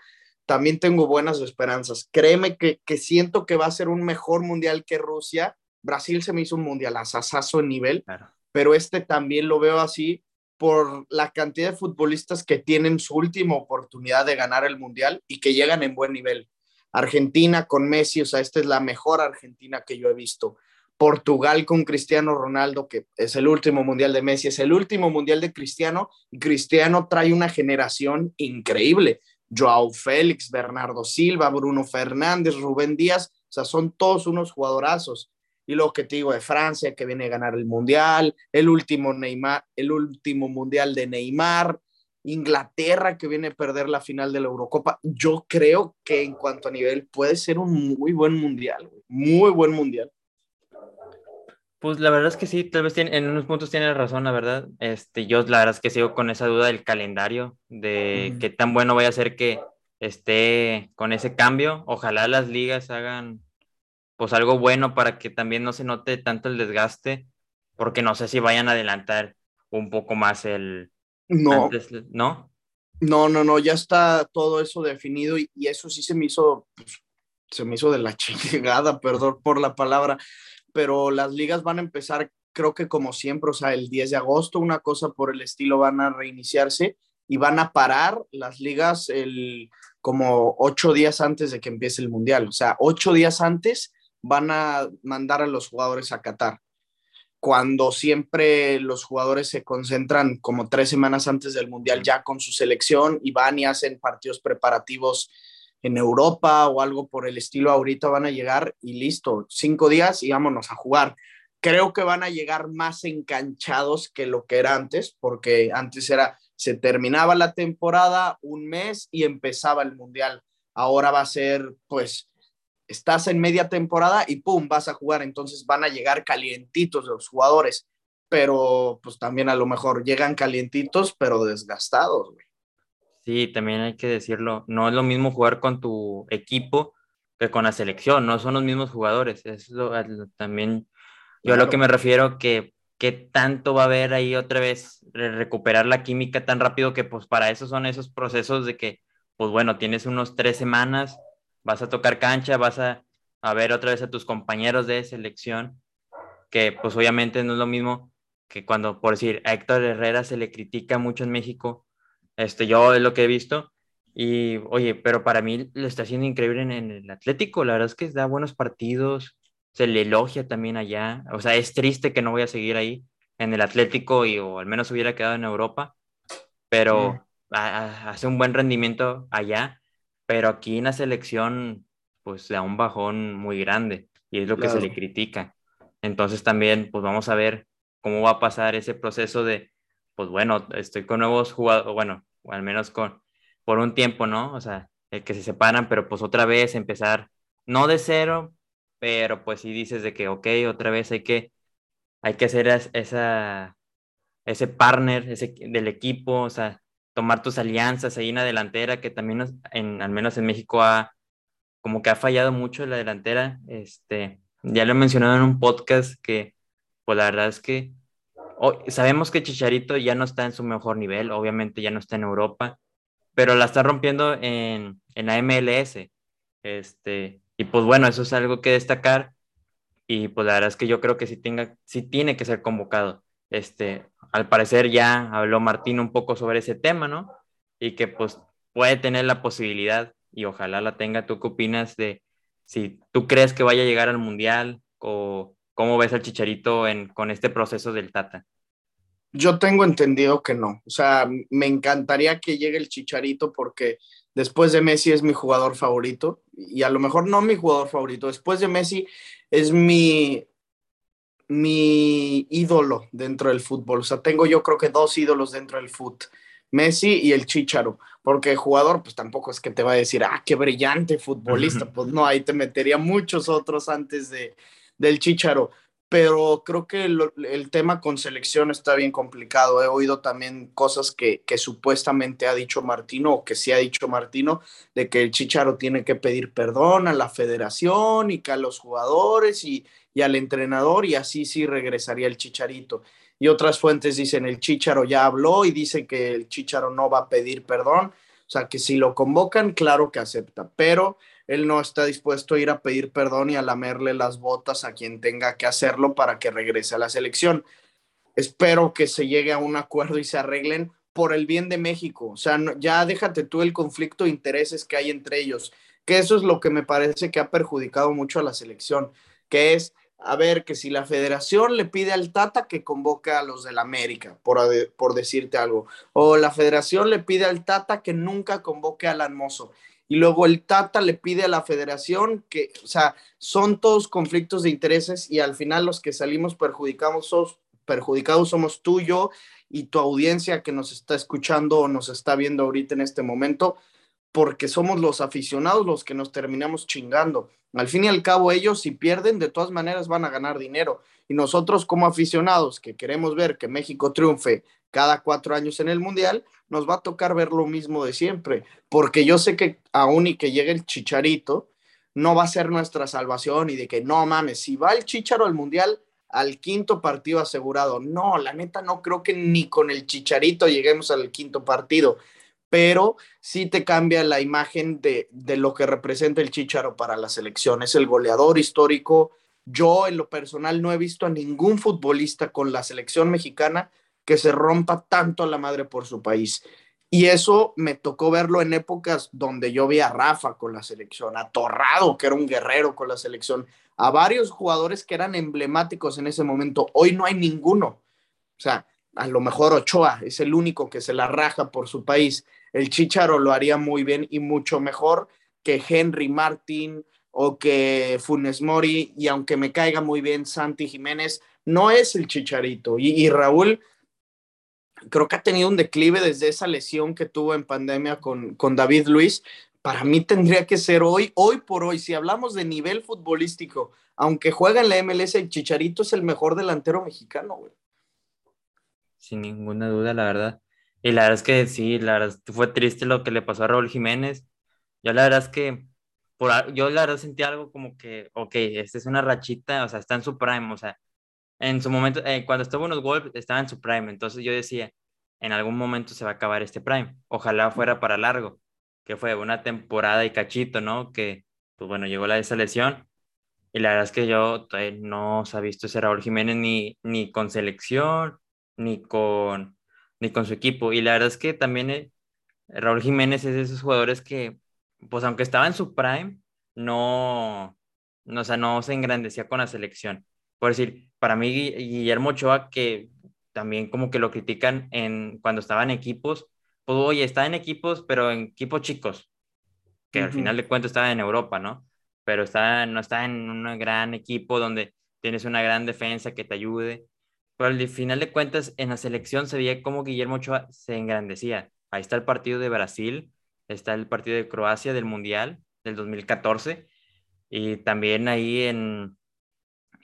también tengo buenas esperanzas. Créeme que, que siento que va a ser un mejor mundial que Rusia. Brasil se me hizo un mundial asasazo en nivel, pero este también lo veo así por la cantidad de futbolistas que tienen su última oportunidad de ganar el mundial y que llegan en buen nivel. Argentina con Messi, o sea, esta es la mejor Argentina que yo he visto. Portugal con Cristiano Ronaldo, que es el último mundial de Messi, es el último mundial de Cristiano, y Cristiano trae una generación increíble. Joao Félix, Bernardo Silva, Bruno Fernández, Rubén Díaz, o sea, son todos unos jugadorazos. Y lo que te digo de Francia, que viene a ganar el mundial, el último Neymar, el último mundial de Neymar, Inglaterra que viene a perder la final de la Eurocopa. Yo creo que en cuanto a nivel puede ser un muy buen mundial, muy buen mundial. Pues la verdad es que sí, tal vez en unos puntos tiene razón, la verdad. Este, yo la verdad es que sigo con esa duda del calendario, de qué tan bueno vaya a ser que esté con ese cambio. Ojalá las ligas hagan pues algo bueno para que también no se note tanto el desgaste, porque no sé si vayan a adelantar un poco más el... No. ¿No? No, no, no, ya está todo eso definido y, eso sí se me hizo, pues, se me hizo de la chingada, perdón por la palabra, pero las ligas van a empezar, creo que como siempre, o sea, el 10 de agosto, una cosa por el estilo, van a reiniciarse y van a parar las ligas el, como ocho días antes de que empiece el Mundial. O sea, ocho días antes van a mandar a los jugadores a Qatar. Cuando siempre los jugadores se concentran como tres semanas antes del Mundial ya con su selección y van y hacen partidos preparativos en Europa o algo por el estilo, ahorita van a llegar y listo, cinco días y vámonos a jugar. Creo que van a llegar más enganchados que lo que era antes, porque antes era, se terminaba la temporada un mes y empezaba el mundial. Ahora va a ser, pues, estás en media temporada y pum, vas a jugar, entonces van a llegar calientitos los jugadores, pero pues también a lo mejor llegan calientitos, pero desgastados, güey. Sí, también hay que decirlo, no es lo mismo jugar con tu equipo que con la selección, no son los mismos jugadores, es lo, también yo a lo que me refiero que qué tanto va a haber ahí otra vez recuperar la química tan rápido que pues para eso son esos procesos de que pues bueno, tienes unos tres semanas, vas a tocar cancha, vas a, a ver otra vez a tus compañeros de selección, que pues obviamente no es lo mismo que cuando, por decir, a Héctor Herrera se le critica mucho en México este, yo es lo que he visto. Y oye, pero para mí lo está haciendo increíble en, el Atlético. La verdad es que da buenos partidos, se le elogia también allá. O sea, es triste que no voy a seguir ahí en el Atlético y o al menos hubiera quedado en Europa, pero hace un buen rendimiento allá. Pero aquí en la selección, pues da un bajón muy grande y es lo que se le critica. Entonces también, pues vamos a ver cómo va a pasar ese proceso de, pues bueno, estoy con nuevos jugadores, bueno, o al menos con, por un tiempo, ¿no? O sea, el que se separan, pero pues otra vez empezar, no de cero, pero pues si dices de que, ok, otra vez hay que, hay que hacer esa, ese partner ese, del equipo, o sea, tomar tus alianzas ahí en la delantera, que también en, al menos en México ha, como que ha fallado mucho la delantera, este, ya lo he mencionado en un podcast que, pues la verdad es que sabemos que Chicharito ya no está en su mejor nivel, obviamente ya no está en Europa, pero la está rompiendo en, en la MLS. Este, y pues bueno, eso es algo que destacar. Y pues la verdad es que yo creo que sí, tenga, sí tiene que ser convocado. Este, al parecer ya habló Martín un poco sobre ese tema, ¿no? Y que pues puede tener la posibilidad y ojalá la tenga. ¿Tú qué opinas de si tú crees que vaya a llegar al Mundial o cómo ves al Chicharito en, con este proceso del Tata? Yo tengo entendido que no. O sea, me encantaría que llegue el Chicharito porque después de Messi es mi jugador favorito y a lo mejor no mi jugador favorito. Después de Messi es mi mi ídolo dentro del fútbol. O sea, tengo yo creo que dos ídolos dentro del fútbol. Messi y el Chicharo, porque el jugador pues tampoco es que te va a decir, ah, qué brillante futbolista, pues no, ahí te metería muchos otros antes de, del Chicharo, pero creo que el tema con selección está bien complicado. He oído también cosas que, supuestamente ha dicho Martino o que sí ha dicho Martino, de que el Chicharo tiene que pedir perdón a la federación y que a los jugadores y, y al entrenador y así sí regresaría el Chicharito. Y otras fuentes dicen el Chicharo ya habló y dicen que el Chicharo no va a pedir perdón. O sea, que si lo convocan, claro que acepta, pero él no está dispuesto a ir a pedir perdón y a lamerle las botas a quien tenga que hacerlo para que regrese a la selección. Espero que se llegue a un acuerdo y se arreglen por el bien de México. O sea, ya déjate tú el conflicto de intereses que hay entre ellos, que eso es lo que me parece que ha perjudicado mucho a la selección, que es, a ver, que si la federación le pide al Tata que convoque a los del América, por, por decirte algo, o la federación le pide al Tata que nunca convoque al Hermoso y luego el Tata le pide a la federación que, o sea, son todos conflictos de intereses y al final los que salimos perjudicados, sos, perjudicados somos tú, yo y tu audiencia que nos está escuchando o nos está viendo ahorita en este momento, porque somos los aficionados los que nos terminamos chingando. Al fin y al cabo, ellos si pierden, de todas maneras van a ganar dinero. Y nosotros como aficionados que queremos ver que México triunfe cada cuatro años en el Mundial, nos va a tocar ver lo mismo de siempre, porque yo sé que aún y que llegue el chicharito, no va a ser nuestra salvación y de que no mames, si va el chicharo al Mundial, al quinto partido asegurado. No, la neta no creo que ni con el chicharito lleguemos al quinto partido, pero sí te cambia la imagen de, de lo que representa el chicharo para la selección. Es el goleador histórico. Yo en lo personal no he visto a ningún futbolista con la selección mexicana que se rompa tanto a la madre por su país. Y eso me tocó verlo en épocas donde yo vi a Rafa con la selección, a Torrado, que era un guerrero con la selección, a varios jugadores que eran emblemáticos en ese momento. Hoy no hay ninguno. O sea, a lo mejor Ochoa es el único que se la raja por su país. El Chicharo lo haría muy bien y mucho mejor que Henry Martin o que Funes Mori. Y aunque me caiga muy bien Santi Jiménez, no es el Chicharito. Y, y Raúl creo que ha tenido un declive desde esa lesión que tuvo en pandemia con, con David Luis. Para mí tendría que ser hoy, hoy por hoy, si hablamos de nivel futbolístico, aunque juega en la MLS, el Chicharito es el mejor delantero mexicano, güey. Sin ninguna duda, la verdad. Y la verdad es que sí, la verdad fue triste lo que le pasó a Raúl Jiménez. Yo la verdad es que, por, yo la verdad sentí algo como que, ok, esta es una rachita, o sea, está en su prime, o sea, en su momento, eh, cuando estuvo en los Wolves, estaba en su prime. Entonces yo decía, en algún momento se va a acabar este prime. Ojalá fuera para largo, que fue una temporada y cachito, ¿no? Que, pues bueno, llegó la esa lesión. Y la verdad es que yo no se ha visto ese Raúl Jiménez ni, ni con selección, ni con, ni con su equipo. Y la verdad es que también eh, Raúl Jiménez es de esos jugadores que, pues aunque estaba en su prime, no, no, o sea, no se engrandecía con la selección por decir, para mí Guillermo Ochoa, que también como que lo critican en, cuando estaba en equipos, pues oye, está en equipos, pero en equipos chicos, que al final de cuentas estaba en Europa, ¿no? Pero está, no está en un gran equipo donde tienes una gran defensa que te ayude. Pero al final de cuentas, en la selección se veía como Guillermo Ochoa se engrandecía. Ahí está el partido de Brasil, está el partido de Croacia del Mundial del 2014, y también ahí en,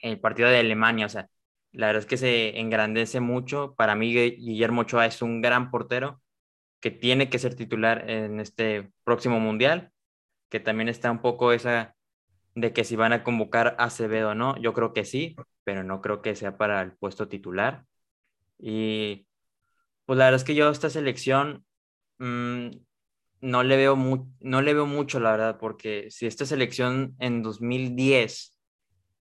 el partido de Alemania. O sea, la verdad es que se engrandece mucho. Para mí, Guillermo Ochoa es un gran portero que tiene que ser titular en este próximo mundial, que también está un poco esa de que si van a convocar a Acevedo o no, yo creo que sí, pero no creo que sea para el puesto titular. Y pues la verdad es que yo esta selección, mm, no le veo, no le veo mucho, la verdad, porque si esta selección en 2010,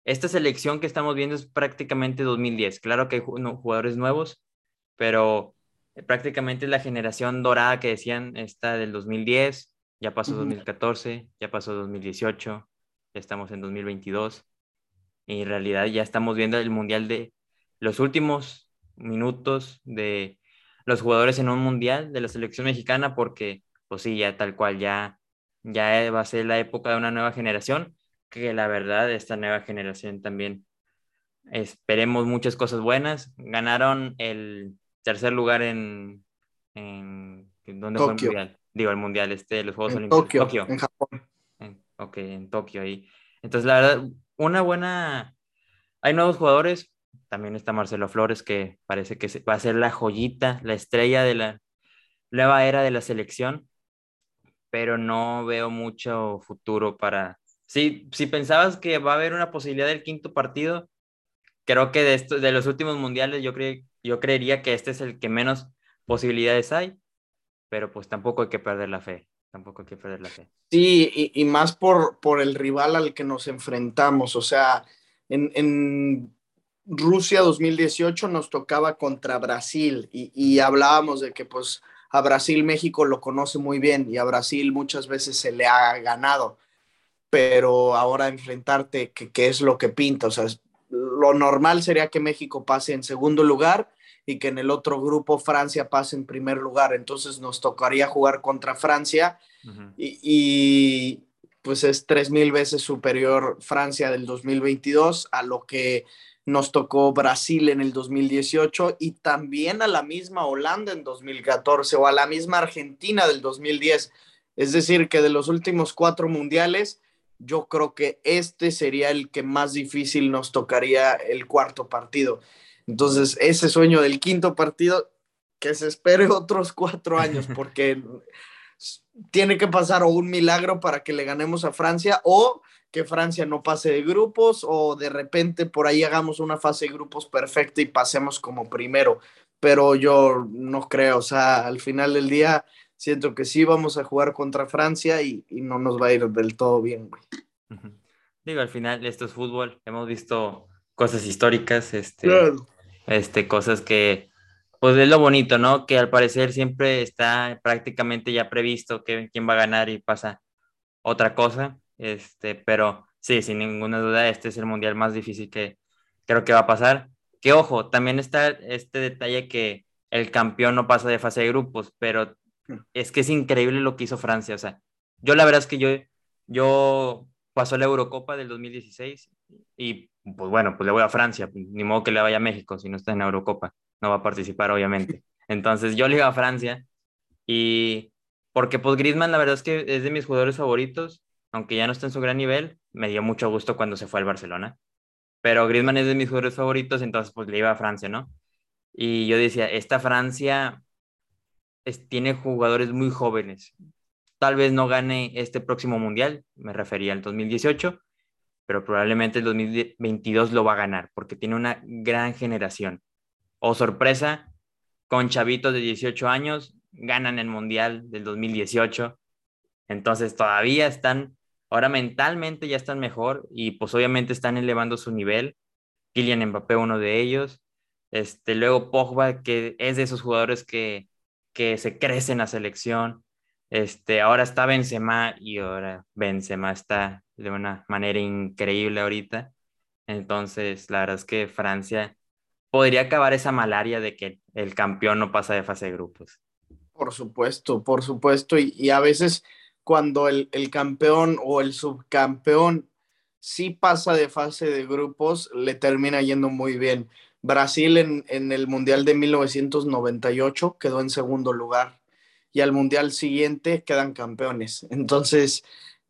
esta selección que estamos viendo es prácticamente 2010. Claro que hay jugadores nuevos, pero prácticamente la generación dorada que decían está del 2010, ya pasó 2014, ya pasó 2018, ya estamos en 2022. Y en realidad ya estamos viendo el mundial de los últimos minutos de los jugadores en un mundial de la selección mexicana, porque, pues sí, ya tal cual, ya, ya va a ser la época de una nueva generación, que la verdad, esta nueva generación también esperemos muchas cosas buenas. Ganaron el tercer lugar en, en ¿dónde fue el mundial? Digo, el mundial, este, los Juegos Olímpicos. Tokio, en Japón. ok, en Tokio ahí. Entonces, la verdad, una buena... Hay nuevos jugadores, también está Marcelo Flores, que parece que va a ser la joyita, la estrella de la nueva era de la selección, pero no veo mucho futuro para... Si, si pensabas que va a haber una posibilidad del quinto partido, creo que de, esto, de los últimos mundiales yo, yo creería que este es el que menos posibilidades hay, pero pues tampoco hay que perder la fe. Tampoco hay que perder la fe. Sí, y, y más por, por el rival al que nos enfrentamos. O sea, en, en Rusia 2018 nos tocaba contra Brasil y, y, hablábamos de que pues a Brasil México lo conoce muy bien y a Brasil muchas veces se le ha ganado, pero ahora enfrentarte, que, que es lo que pinta? O sea, lo normal sería que México pase en segundo lugar y que en el otro grupo Francia pase en primer lugar. Entonces nos tocaría jugar contra Francia uh -huh. y, y, pues es tres mil veces superior Francia del 2022 a lo que nos tocó Brasil en el 2018 y también a la misma Holanda en 2014 o a la misma Argentina del 2010. Es decir, que de los últimos cuatro mundiales, yo creo que este sería el que más difícil nos tocaría el cuarto partido. Entonces, ese sueño del quinto partido, que se espere otros cuatro años, porque tiene que pasar o un milagro para que le ganemos a Francia o que Francia no pase de grupos o de repente por ahí hagamos una fase de grupos perfecta y pasemos como primero. Pero yo no creo, o sea, al final del día siento que sí vamos a jugar contra Francia y, y no nos va a ir del todo bien, güey. Digo, al final esto es fútbol, hemos visto cosas históricas, este, claro. este, cosas que, pues es lo bonito, ¿no? Que al parecer siempre está prácticamente ya previsto que, quién va a ganar y pasa otra cosa, este, pero sí, sin ninguna duda, este es el mundial más difícil que creo que va a pasar. Que ojo, también está este detalle que el campeón no pasa de fase de grupos, pero es que es increíble lo que hizo Francia, o sea, yo la verdad es que yo, yo pasó la Eurocopa del 2016 y pues bueno, pues le voy a Francia, ni modo que le vaya a México si no está en la Eurocopa, no va a participar obviamente. Entonces yo le iba a Francia y porque pues Griezmann la verdad es que es de mis jugadores favoritos, aunque ya no está en su gran nivel, me dio mucho gusto cuando se fue al Barcelona. Pero Griezmann es de mis jugadores favoritos, entonces pues le iba a Francia, ¿no? Y yo decía, esta Francia tiene jugadores muy jóvenes. Tal vez no gane este próximo mundial, me refería al 2018, pero probablemente el 2022 lo va a ganar porque tiene una gran generación. O sorpresa, con chavitos de 18 años, ganan el mundial del 2018. Entonces todavía están, ahora mentalmente ya están mejor y pues obviamente están elevando su nivel. Kylian Mbappé, uno de ellos. Este, luego Pogba, que es de esos jugadores que, que se crece en la selección. Este, ahora está Benzema y ahora Benzema está de una manera increíble ahorita. Entonces, la verdad es que Francia podría acabar esa malaria de que el campeón no pasa de fase de grupos. Por supuesto, por supuesto. Y, a veces cuando el, el, campeón o el subcampeón sí pasa de fase de grupos, le termina yendo muy bien. Brasil en, en el Mundial de 1998 quedó en segundo lugar y al Mundial siguiente quedan campeones. Entonces,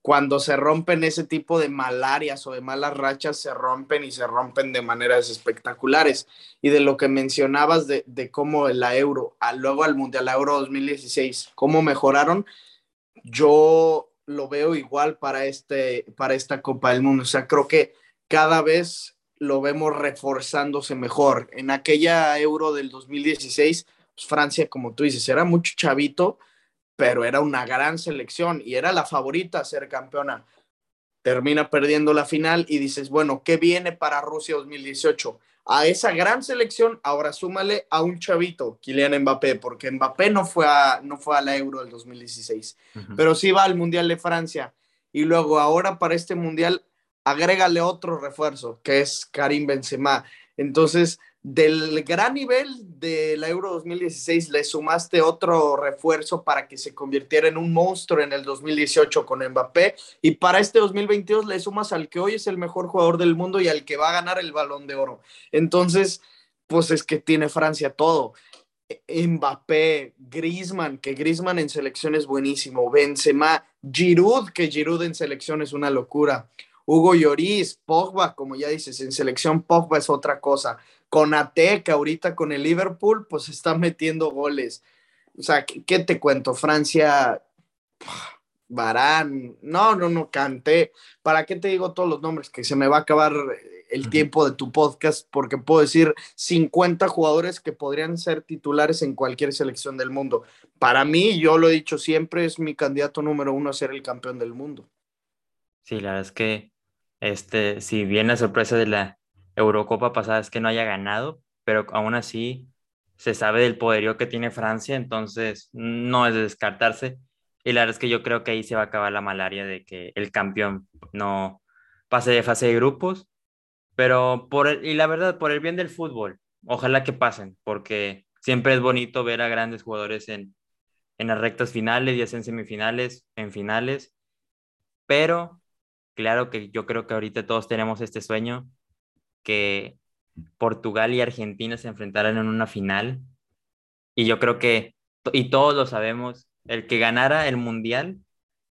cuando se rompen ese tipo de malarias o de malas rachas, se rompen y se rompen de maneras espectaculares. Y de lo que mencionabas de, de cómo la Euro, a, luego al Mundial Euro 2016, cómo mejoraron, yo lo veo igual para, este, para esta Copa del Mundo. O sea, creo que cada vez lo vemos reforzándose mejor. En aquella Euro del 2016, pues Francia, como tú dices, era mucho chavito, pero era una gran selección y era la favorita a ser campeona. Termina perdiendo la final y dices, bueno, ¿qué viene para Rusia 2018? A esa gran selección, ahora súmale a un chavito, Kylian Mbappé, porque Mbappé no fue a, no fue a la Euro del 2016, pero sí va al Mundial de Francia. Y luego ahora para este Mundial, agrégale otro refuerzo, que es Karim Benzema. Entonces, del gran nivel de la Euro 2016 le sumaste otro refuerzo para que se convirtiera en un monstruo en el 2018 con Mbappé y para este 2022 le sumas al que hoy es el mejor jugador del mundo y al que va a ganar el balón de oro. Entonces, pues es que tiene Francia todo. Mbappé, Griezmann, que Griezmann en selección es buenísimo, Benzema, Giroud, que Giroud en selección es una locura. Hugo Lloris, Pogba, como ya dices, en selección Pogba es otra cosa con Ate, que ahorita con el Liverpool, pues está metiendo goles. O sea, ¿qué, te cuento? Francia, Barán, no, no, no, canté. ¿Para qué te digo todos los nombres? Que se me va a acabar el tiempo de tu podcast, porque puedo decir 50 jugadores que podrían ser titulares en cualquier selección del mundo. Para mí, yo lo he dicho siempre, es mi candidato número uno a ser el campeón del mundo. Sí, la verdad es que, este, si bien la sorpresa de la Eurocopa pasada es que no haya ganado, pero aún así se sabe del poderío que tiene Francia, entonces no es de descartarse. Y la verdad es que yo creo que ahí se va a acabar la malaria de que el campeón no pase de fase de grupos, pero por el, y la verdad, por el bien del fútbol, ojalá que pasen, porque siempre es bonito ver a grandes jugadores en, en las rectas finales, ya sea en semifinales, en finales, pero claro que yo creo que ahorita todos tenemos este sueño que Portugal y Argentina se enfrentaran en una final. Y yo creo que, y todos lo sabemos, el que ganara el mundial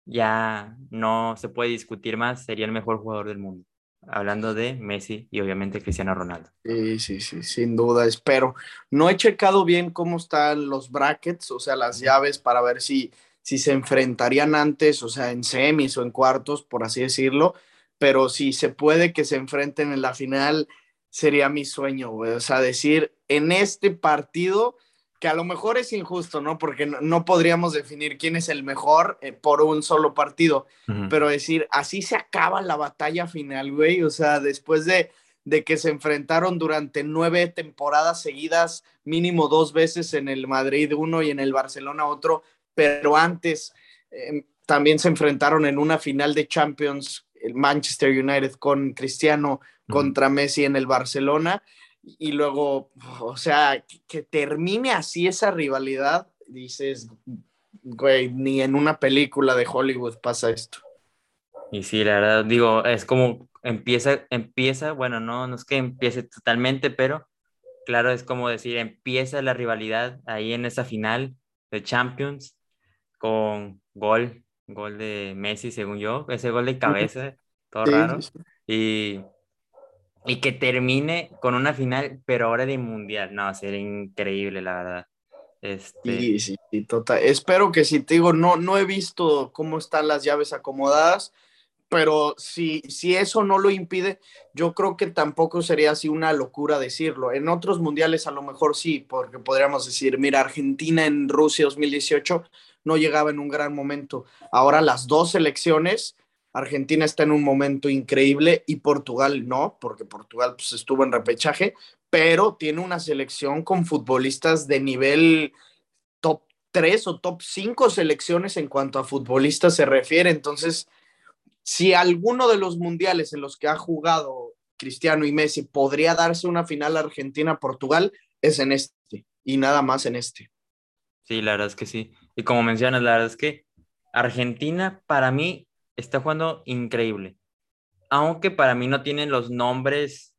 ya no se puede discutir más, sería el mejor jugador del mundo. Hablando de Messi y obviamente Cristiano Ronaldo. Sí, sí, sí, sin duda, espero. No he checado bien cómo están los brackets, o sea, las llaves para ver si, si se enfrentarían antes, o sea, en semis o en cuartos, por así decirlo pero si se puede que se enfrenten en la final, sería mi sueño, güey. O sea, decir en este partido, que a lo mejor es injusto, ¿no? Porque no, podríamos definir quién es el mejor eh, por un solo partido, pero decir, así se acaba la batalla final, güey. O sea, después de, de que se enfrentaron durante nueve temporadas seguidas, mínimo dos veces en el Madrid uno y en el Barcelona otro, pero antes em, también se enfrentaron en una final de Champions el Manchester United con Cristiano contra Messi en el Barcelona y luego, o sea, que, termine así esa rivalidad, dices, güey, ni en una película de Hollywood pasa esto. Y sí, la verdad, digo, es como empieza, empieza, bueno, no, no es que empiece totalmente, pero claro, es como decir, empieza la rivalidad ahí en esa final de Champions con gol gol de Messi, según yo, ese gol de cabeza, todo raro. Y, y que termine con una final, pero ahora de mundial. No, sería increíble, la verdad. Este... Sí, sí, sí, total. Espero que sí, te digo, no, no he visto cómo están las llaves acomodadas, pero si, si eso no lo impide, yo creo que tampoco sería así una locura decirlo. En otros mundiales a lo mejor sí, porque podríamos decir, mira, Argentina en Rusia 2018 no llegaba en un gran momento. Ahora las dos selecciones, Argentina está en un momento increíble y Portugal no, porque Portugal pues, estuvo en repechaje, pero tiene una selección con futbolistas de nivel top 3 o top 5 selecciones en cuanto a futbolistas se refiere. Entonces, si alguno de los mundiales en los que ha jugado Cristiano y Messi podría darse una final Argentina-Portugal, es en este y nada más en este. Sí, la verdad es que sí. Y como mencionas, la verdad es que Argentina para mí está jugando increíble. Aunque para mí no tienen los nombres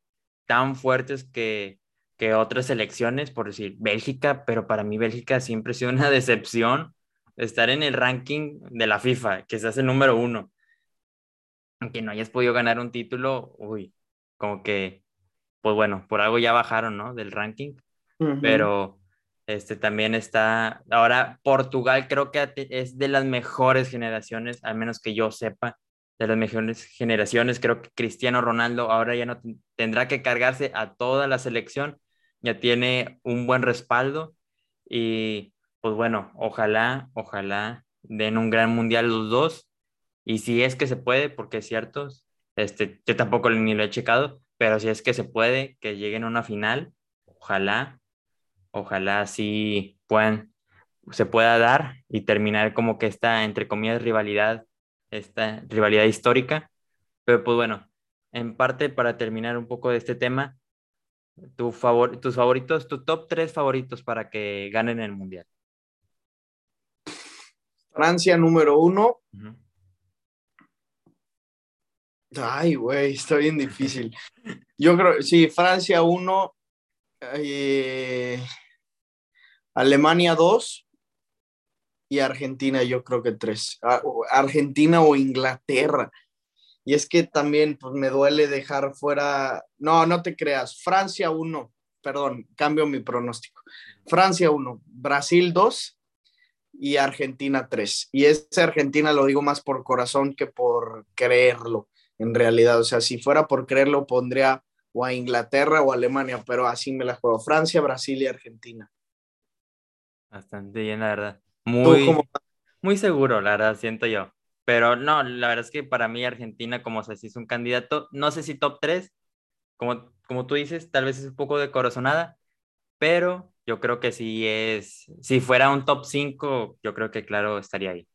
tan fuertes que, que otras selecciones, por decir Bélgica, pero para mí Bélgica siempre ha sido una decepción estar en el ranking de la FIFA, que se hace el número uno. Aunque no hayas podido ganar un título, uy, como que, pues bueno, por algo ya bajaron, ¿no? Del ranking. Pero este también está, ahora Portugal creo que es de las mejores generaciones, al menos que yo sepa, de las mejores generaciones. Creo que Cristiano Ronaldo ahora ya no tendrá que cargarse a toda la selección, ya tiene un buen respaldo y pues bueno, ojalá, ojalá den un gran mundial los dos. Y si es que se puede, porque es cierto, este, yo tampoco ni lo he checado, pero si es que se puede, que lleguen a una final, ojalá, ojalá sí puedan, se pueda dar y terminar como que esta, entre comillas, rivalidad, esta rivalidad histórica. Pero pues bueno, en parte para terminar un poco de este tema, tu favor, tus favoritos, tu top tres favoritos para que ganen el mundial. Francia número uno. Ay, güey, está bien difícil. Yo creo, sí, Francia uno, eh, Alemania dos y Argentina yo creo que tres. Ah, Argentina o Inglaterra. Y es que también pues, me duele dejar fuera, no, no te creas, Francia 1, perdón, cambio mi pronóstico. Francia 1, Brasil 2 y Argentina 3. Y ese Argentina lo digo más por corazón que por creerlo, en realidad. O sea, si fuera por creerlo, pondría o a Inglaterra o a Alemania, pero así me la juego. Francia, Brasil y Argentina. Bastante bien, la verdad. Muy, muy seguro, la verdad, siento yo. Pero no, la verdad es que para mí Argentina, como se es un candidato, no sé si top 3, como, como tú dices, tal vez es un poco de corazonada, pero yo creo que si es, si fuera un top 5, yo creo que claro estaría ahí.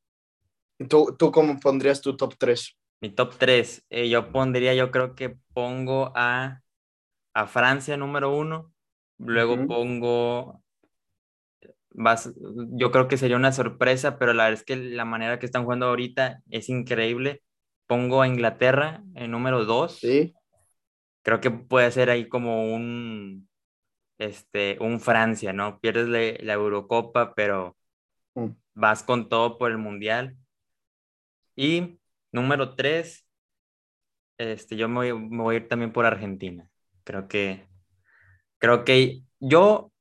¿Tú, tú cómo pondrías tu top 3? Mi top 3, eh, yo pondría, yo creo que pongo a, a Francia número uno, luego pongo yo creo que sería una sorpresa, pero la verdad es que la manera que están jugando ahorita es increíble. Pongo a Inglaterra en número 2. Sí. Creo que puede ser ahí como un, este, un Francia, ¿no? Pierdes la, Eurocopa, pero mm. vas con todo por el Mundial. Y número 3, este, yo me voy, me voy a ir también por Argentina. Creo que, creo que yo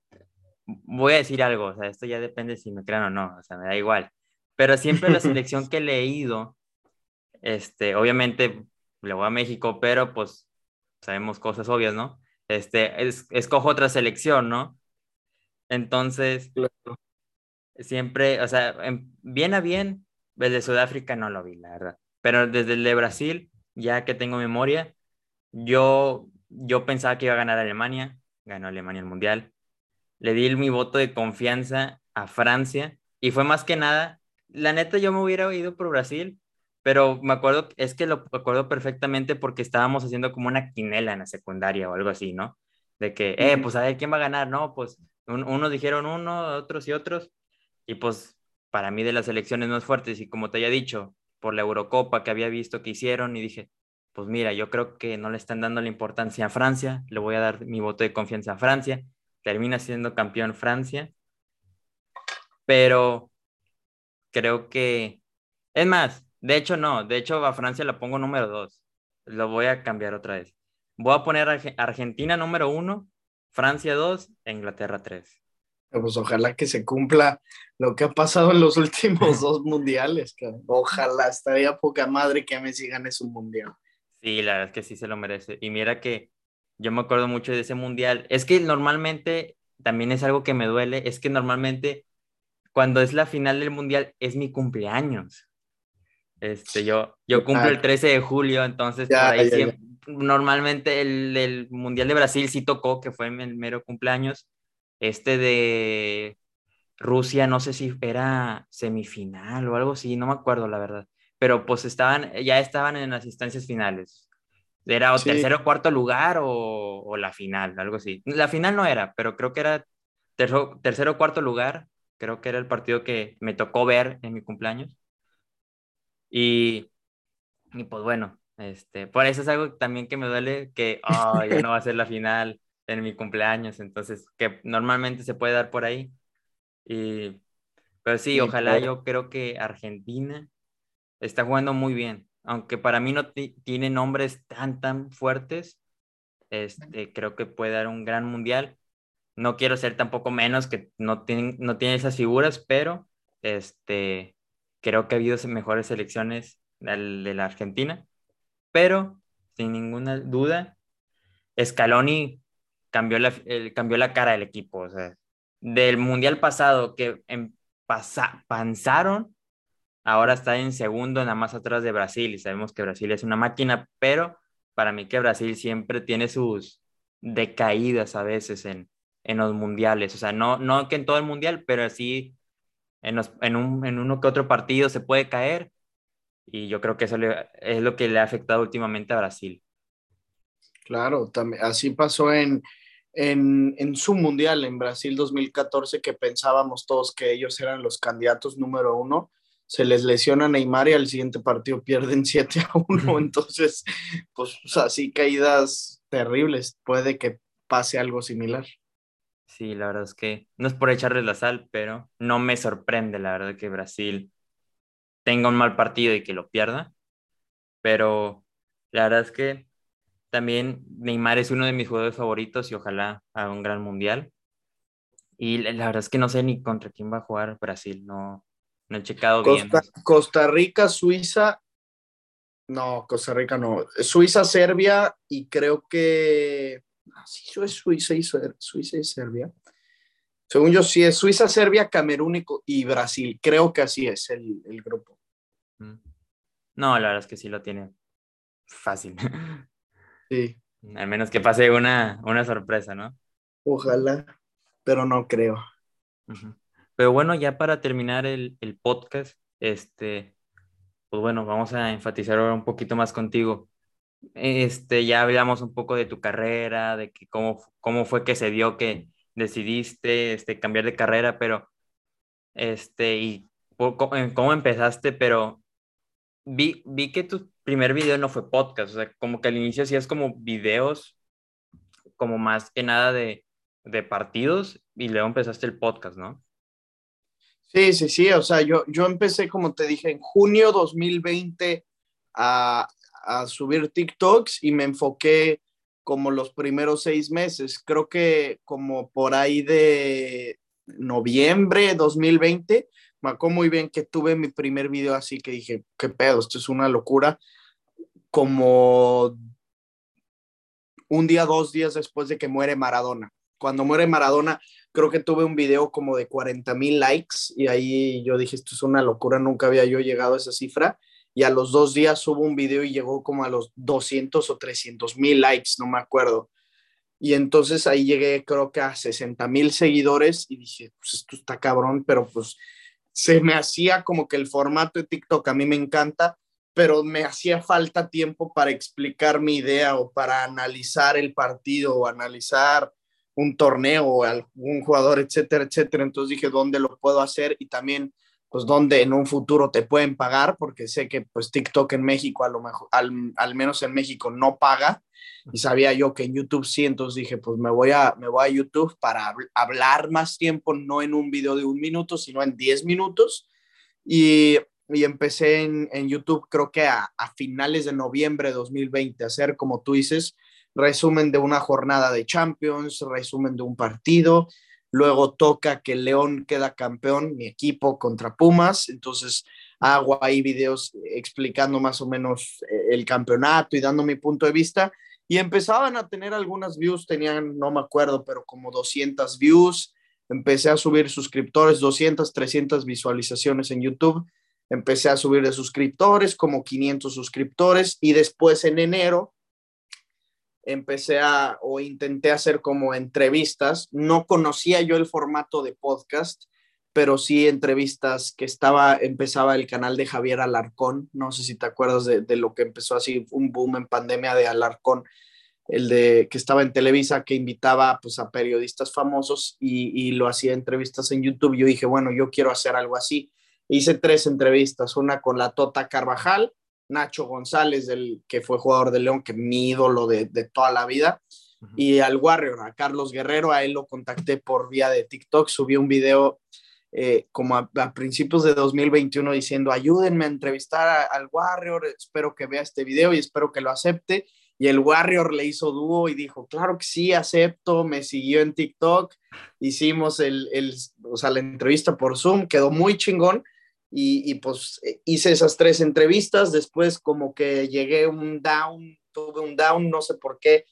voy a decir algo, o sea, esto ya depende si me crean o no, o sea, me da igual. Pero siempre la selección que he leído, este, obviamente le voy a México, pero pues sabemos cosas obvias, ¿no? Este, es, escojo otra selección, ¿no? Entonces, siempre, o sea, bien a bien, desde Sudáfrica no lo vi, la verdad. Pero desde el de Brasil, ya que tengo memoria, yo, yo pensaba que iba a ganar Alemania, ganó Alemania el Mundial le di mi voto de confianza a Francia y fue más que nada, la neta yo me hubiera ido por Brasil, pero me acuerdo, es que lo acuerdo perfectamente porque estábamos haciendo como una quinela en la secundaria o algo así, ¿no? De que, eh, pues a ver, ¿quién va a ganar? No, pues unos dijeron uno, otros y otros, y pues para mí de las elecciones más fuertes, y como te haya dicho, por la Eurocopa que había visto que hicieron, y dije, pues mira, yo creo que no le están dando la importancia a Francia, le voy a dar mi voto de confianza a Francia, termina siendo campeón Francia, pero creo que, es más, de hecho no, de hecho a Francia la pongo número dos, lo voy a cambiar otra vez. Voy a poner Argentina número uno, Francia dos, e Inglaterra tres. Pues ojalá que se cumpla lo que ha pasado en los últimos dos mundiales. Ojalá, estaría poca madre que Messi gane su mundial. Sí, la verdad es que sí se lo merece. Y mira que yo me acuerdo mucho de ese mundial. Es que normalmente, también es algo que me duele, es que normalmente cuando es la final del mundial es mi cumpleaños. Este, yo, yo cumplo el 13 de julio, entonces por ahí siempre, normalmente el, el, Mundial de Brasil sí tocó, que fue el mero cumpleaños. Este de Rusia, no sé si era semifinal o algo así, no me acuerdo la verdad. Pero pues estaban, ya estaban en las instancias finales. Era o tercero o cuarto lugar o, la final, algo así. La final no era, pero creo que era tercero, o cuarto lugar. Creo que era el partido que me tocó ver en mi cumpleaños. Y, y pues bueno, este, por eso es algo también que me duele que ya no va a ser la final en mi cumpleaños, entonces que normalmente se puede dar por ahí. Y, pero sí, ojalá yo creo que Argentina está jugando muy bien aunque para mí no tiene nombres tan, tan fuertes, este, creo que puede dar un gran mundial. No quiero ser tampoco menos que no tiene, no tiene esas figuras, pero este, creo que ha habido mejores selecciones de la Argentina. Pero, sin ninguna duda, Scaloni cambió la, cambió la cara del equipo. O sea, del mundial pasado que en, panzaron, ahora está en segundo, nada más atrás de Brasil, y sabemos que Brasil es una máquina, pero para mí que Brasil siempre tiene sus decaídas a veces en, en los mundiales, o sea, no, no que en todo el mundial, pero sí en, en, un, en uno que otro partido se puede caer, y yo creo que eso es lo que le ha afectado últimamente a Brasil. Claro, también, así pasó en, en, su mundial en Brasil 2014, que pensábamos todos que ellos eran los candidatos número uno. Se les lesiona Neymar y al siguiente partido pierden 7 a 1. Entonces, pues así caídas terribles. Puede que pase algo similar. Sí, la verdad es que no es por echarles la sal, pero no me sorprende la verdad que Brasil tenga un mal partido y que lo pierda. Pero la verdad es que también Neymar es uno de mis jugadores favoritos y ojalá haga un gran mundial. Y la verdad es que no sé ni contra quién va a jugar Brasil, no, no he checado bien. Costa Rica, Suiza, no, Costa Rica no, Suiza, Serbia y creo que, ah, sí, es Suiza y, Suiza y Serbia. Según yo, sí es Suiza, Serbia, Camerún y, Brasil. Creo que así es el, el grupo. Mm. No, la verdad es que sí lo tiene fácil. Sí. Al menos que pase una, una sorpresa, ¿no? Ojalá, pero no creo. Pero bueno, ya para terminar el, el, podcast, este, pues bueno, vamos a enfatizar ahora un poquito más contigo. Este, ya hablamos un poco de tu carrera, de que cómo, cómo fue que se dio que decidiste este, cambiar de carrera, pero este, y cómo empezaste, pero vi, vi que tu primer video no fue podcast, o sea, como que al inicio hacías como videos, como más que nada de, de partidos, y luego empezaste el podcast, ¿no? Sí, sí, sí, o sea, yo, yo empecé, como te dije, en junio 2020 a, a subir TikToks y me enfoqué como los primeros seis meses, creo que como por ahí de noviembre 2020 me acuerdo muy bien que tuve mi primer video así que dije, qué pedo, esto es una locura. Como un día, dos días después de que muere Maradona. Cuando muere Maradona, creo que tuve un video como de 40 mil likes y ahí yo dije, esto es una locura, nunca había yo llegado a esa cifra. Y a los dos días hubo un video y llegó como a los 200 o 300 mil likes, no me acuerdo. Y entonces ahí llegué creo que a 60 mil seguidores y dije, pues esto está cabrón, pero pues se me hacía como que el formato de TikTok a mí me encanta, pero me hacía falta tiempo para explicar mi idea o para analizar el partido o analizar un torneo algún jugador, etcétera, etcétera. Entonces dije, ¿dónde lo puedo hacer? Y también, pues, ¿dónde en un futuro te pueden pagar? Porque sé que, pues, TikTok en México, a lo mejor, al, al menos en México, no paga y sabía yo que en YouTube sí, entonces dije, pues me voy a, me voy a YouTube para hablar más tiempo, no en un video de un minuto, sino en 10 minutos. Y, y empecé en, en, YouTube creo que a, a, finales de noviembre de 2020 a hacer, como tú dices, resumen de una jornada de Champions, resumen de un partido. Luego toca que León queda campeón, mi equipo contra Pumas. Entonces hago ahí videos explicando más o menos eh, el campeonato y dando mi punto de vista y empezaban a tener algunas views, tenían, no me acuerdo, pero como 200 views. Empecé a subir suscriptores, 200, 300 visualizaciones en YouTube. Empecé a subir de suscriptores, como 500 suscriptores. Y después en enero empecé a, o intenté hacer como entrevistas. No conocía yo el formato de podcast, pero sí entrevistas que estaba, empezaba el canal de Javier Alarcón, no sé si te acuerdas de, lo que empezó así, un boom en pandemia de Alarcón, el de que estaba en Televisa, que invitaba pues a periodistas famosos y, y lo hacía entrevistas en YouTube. Yo dije, bueno, yo quiero hacer algo así. Hice tres entrevistas, una con la Tota Carvajal, Nacho González, del, que fue jugador de León, que mi ídolo de, de toda la vida, y al Warrior, a Carlos Guerrero, a él lo contacté por vía de TikTok, subí un video eh, como a, principios de 2021 diciendo, ayúdenme a entrevistar al Warrior, espero que vea este video y espero que lo acepte. Y el Warrior le hizo dúo y dijo, claro que sí, acepto, me siguió en TikTok, hicimos el, el o sea, la entrevista por Zoom, quedó muy chingón. Y, pues eh, hice esas tres entrevistas, después como que llegué un down, tuve un down, no sé por qué,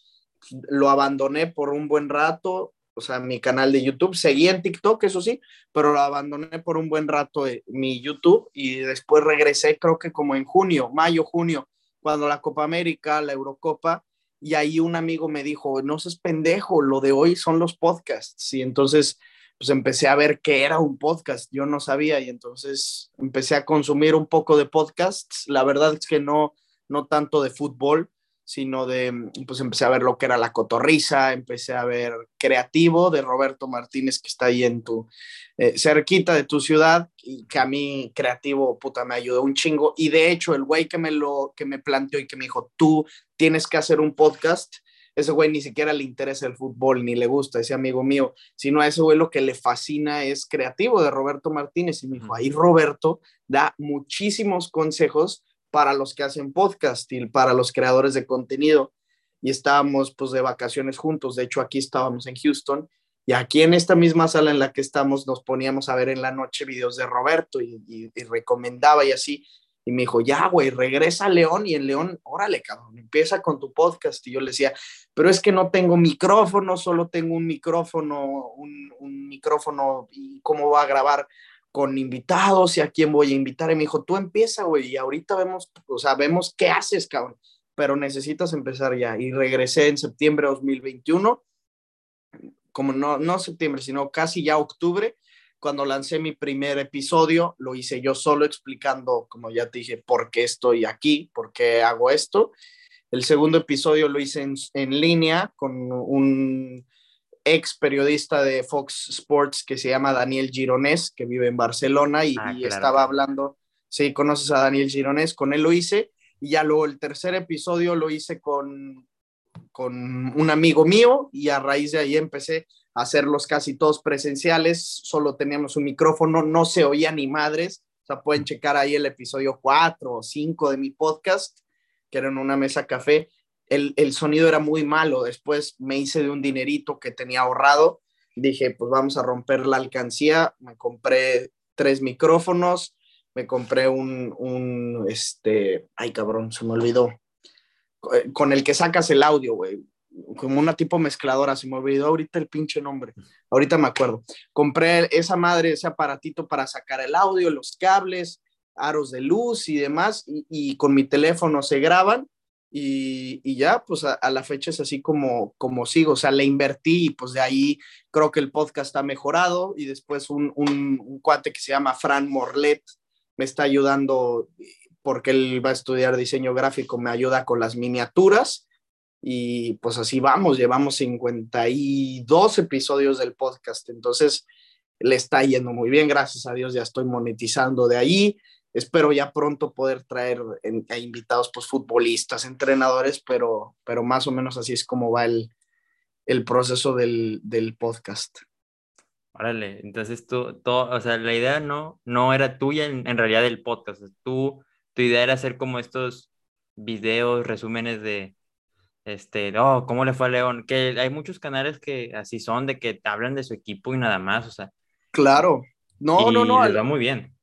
lo abandoné por un buen rato, o sea, mi canal de YouTube. Seguí en TikTok, eso sí, pero lo abandoné por un buen rato eh, mi YouTube y después regresé, creo que como en junio, mayo, junio, cuando la Copa América, la Eurocopa, y ahí un amigo me dijo, no seas pendejo, lo de hoy son los podcasts. Y entonces, pues empecé a ver que era un podcast, yo no sabía, y entonces empecé a consumir un poco de podcasts. La verdad es que no, no tanto de fútbol, sino de, pues empecé a ver lo que era La Cotorriza, empecé a ver Creativo de Roberto Martínez, que está ahí en tu, eh, cerquita de tu ciudad, y que a mí Creativo, puta, me ayudó un chingo. Y de hecho, el güey que me lo, que me planteó y que me dijo, tú tienes que hacer un podcast, ese güey ni siquiera le interesa el fútbol, ni le gusta ese amigo mío, sino a ese güey lo que le fascina es Creativo de Roberto Martínez. Y me dijo, ahí Roberto da muchísimos consejos para los que hacen podcast y para los creadores de contenido. Y estábamos pues de vacaciones juntos. De hecho, aquí estábamos en Houston y aquí en esta misma sala en la que estamos nos poníamos a ver en la noche videos de Roberto y, recomendaba y así. Y me dijo, ya, güey, regresa a León y en León, órale, cabrón, empieza con tu podcast. Y yo le decía, pero es que no tengo micrófono, solo tengo un micrófono, un, micrófono y cómo va a grabar con invitados y a quién voy a invitar. Y me dijo, tú empieza, güey, y ahorita vemos, o sea, vemos qué haces, cabrón, pero necesitas empezar ya. Y regresé en septiembre de 2021, como no, no septiembre, sino casi ya octubre, cuando lancé mi primer episodio, lo hice yo solo explicando, como ya te dije, por qué estoy aquí, por qué hago esto. El segundo episodio lo hice en, en línea con un ex periodista de Fox Sports que se llama Daniel Gironés, que vive en Barcelona y, ah, estaba hablando, sí, conoces a Daniel Gironés, con él lo hice y ya luego el tercer episodio lo hice con, con un amigo mío y a raíz de ahí empecé hacerlos casi todos presenciales, solo teníamos un micrófono, no se oía ni madres, o sea, pueden checar ahí el episodio 4 o 5 de mi podcast, que era en una mesa café, el, sonido era muy malo. Después me hice de un dinerito que tenía ahorrado. Dije, pues vamos a romper la alcancía. Me compré tres micrófonos, me compré un, un este, ay cabrón, se me olvidó, eh, con el que sacas el audio, güey, como una tipo mezcladora, se me olvidó ahorita el pinche nombre, ahorita me acuerdo. Compré esa madre, ese aparatito para sacar el audio, los cables, aros de luz y demás, y con mi teléfono se graban y, ya, pues a, la fecha es así como, como sigo, o sea, le invertí y pues de ahí creo que el podcast ha mejorado y después un, un, cuate que se llama Fran Morlet me está ayudando porque él va a estudiar diseño gráfico, me ayuda con las miniaturas y pues así vamos, llevamos 52 episodios del podcast, entonces le está yendo muy bien, gracias a Dios ya estoy monetizando de ahí, espero ya pronto poder traer a invitados, pues futbolistas, entrenadores, pero, pero más o menos así es como va el, el proceso del, del, podcast. Órale, entonces tú, todo, o sea, la idea no, no era tuya en, en realidad del podcast, tú, tu idea era hacer como estos videos, resúmenes de, este, oh, ¿cómo le fue a León? Que hay muchos canales que así son, de que hablan de su equipo y nada más, o sea. Claro, no, no, no. Les va muy bien.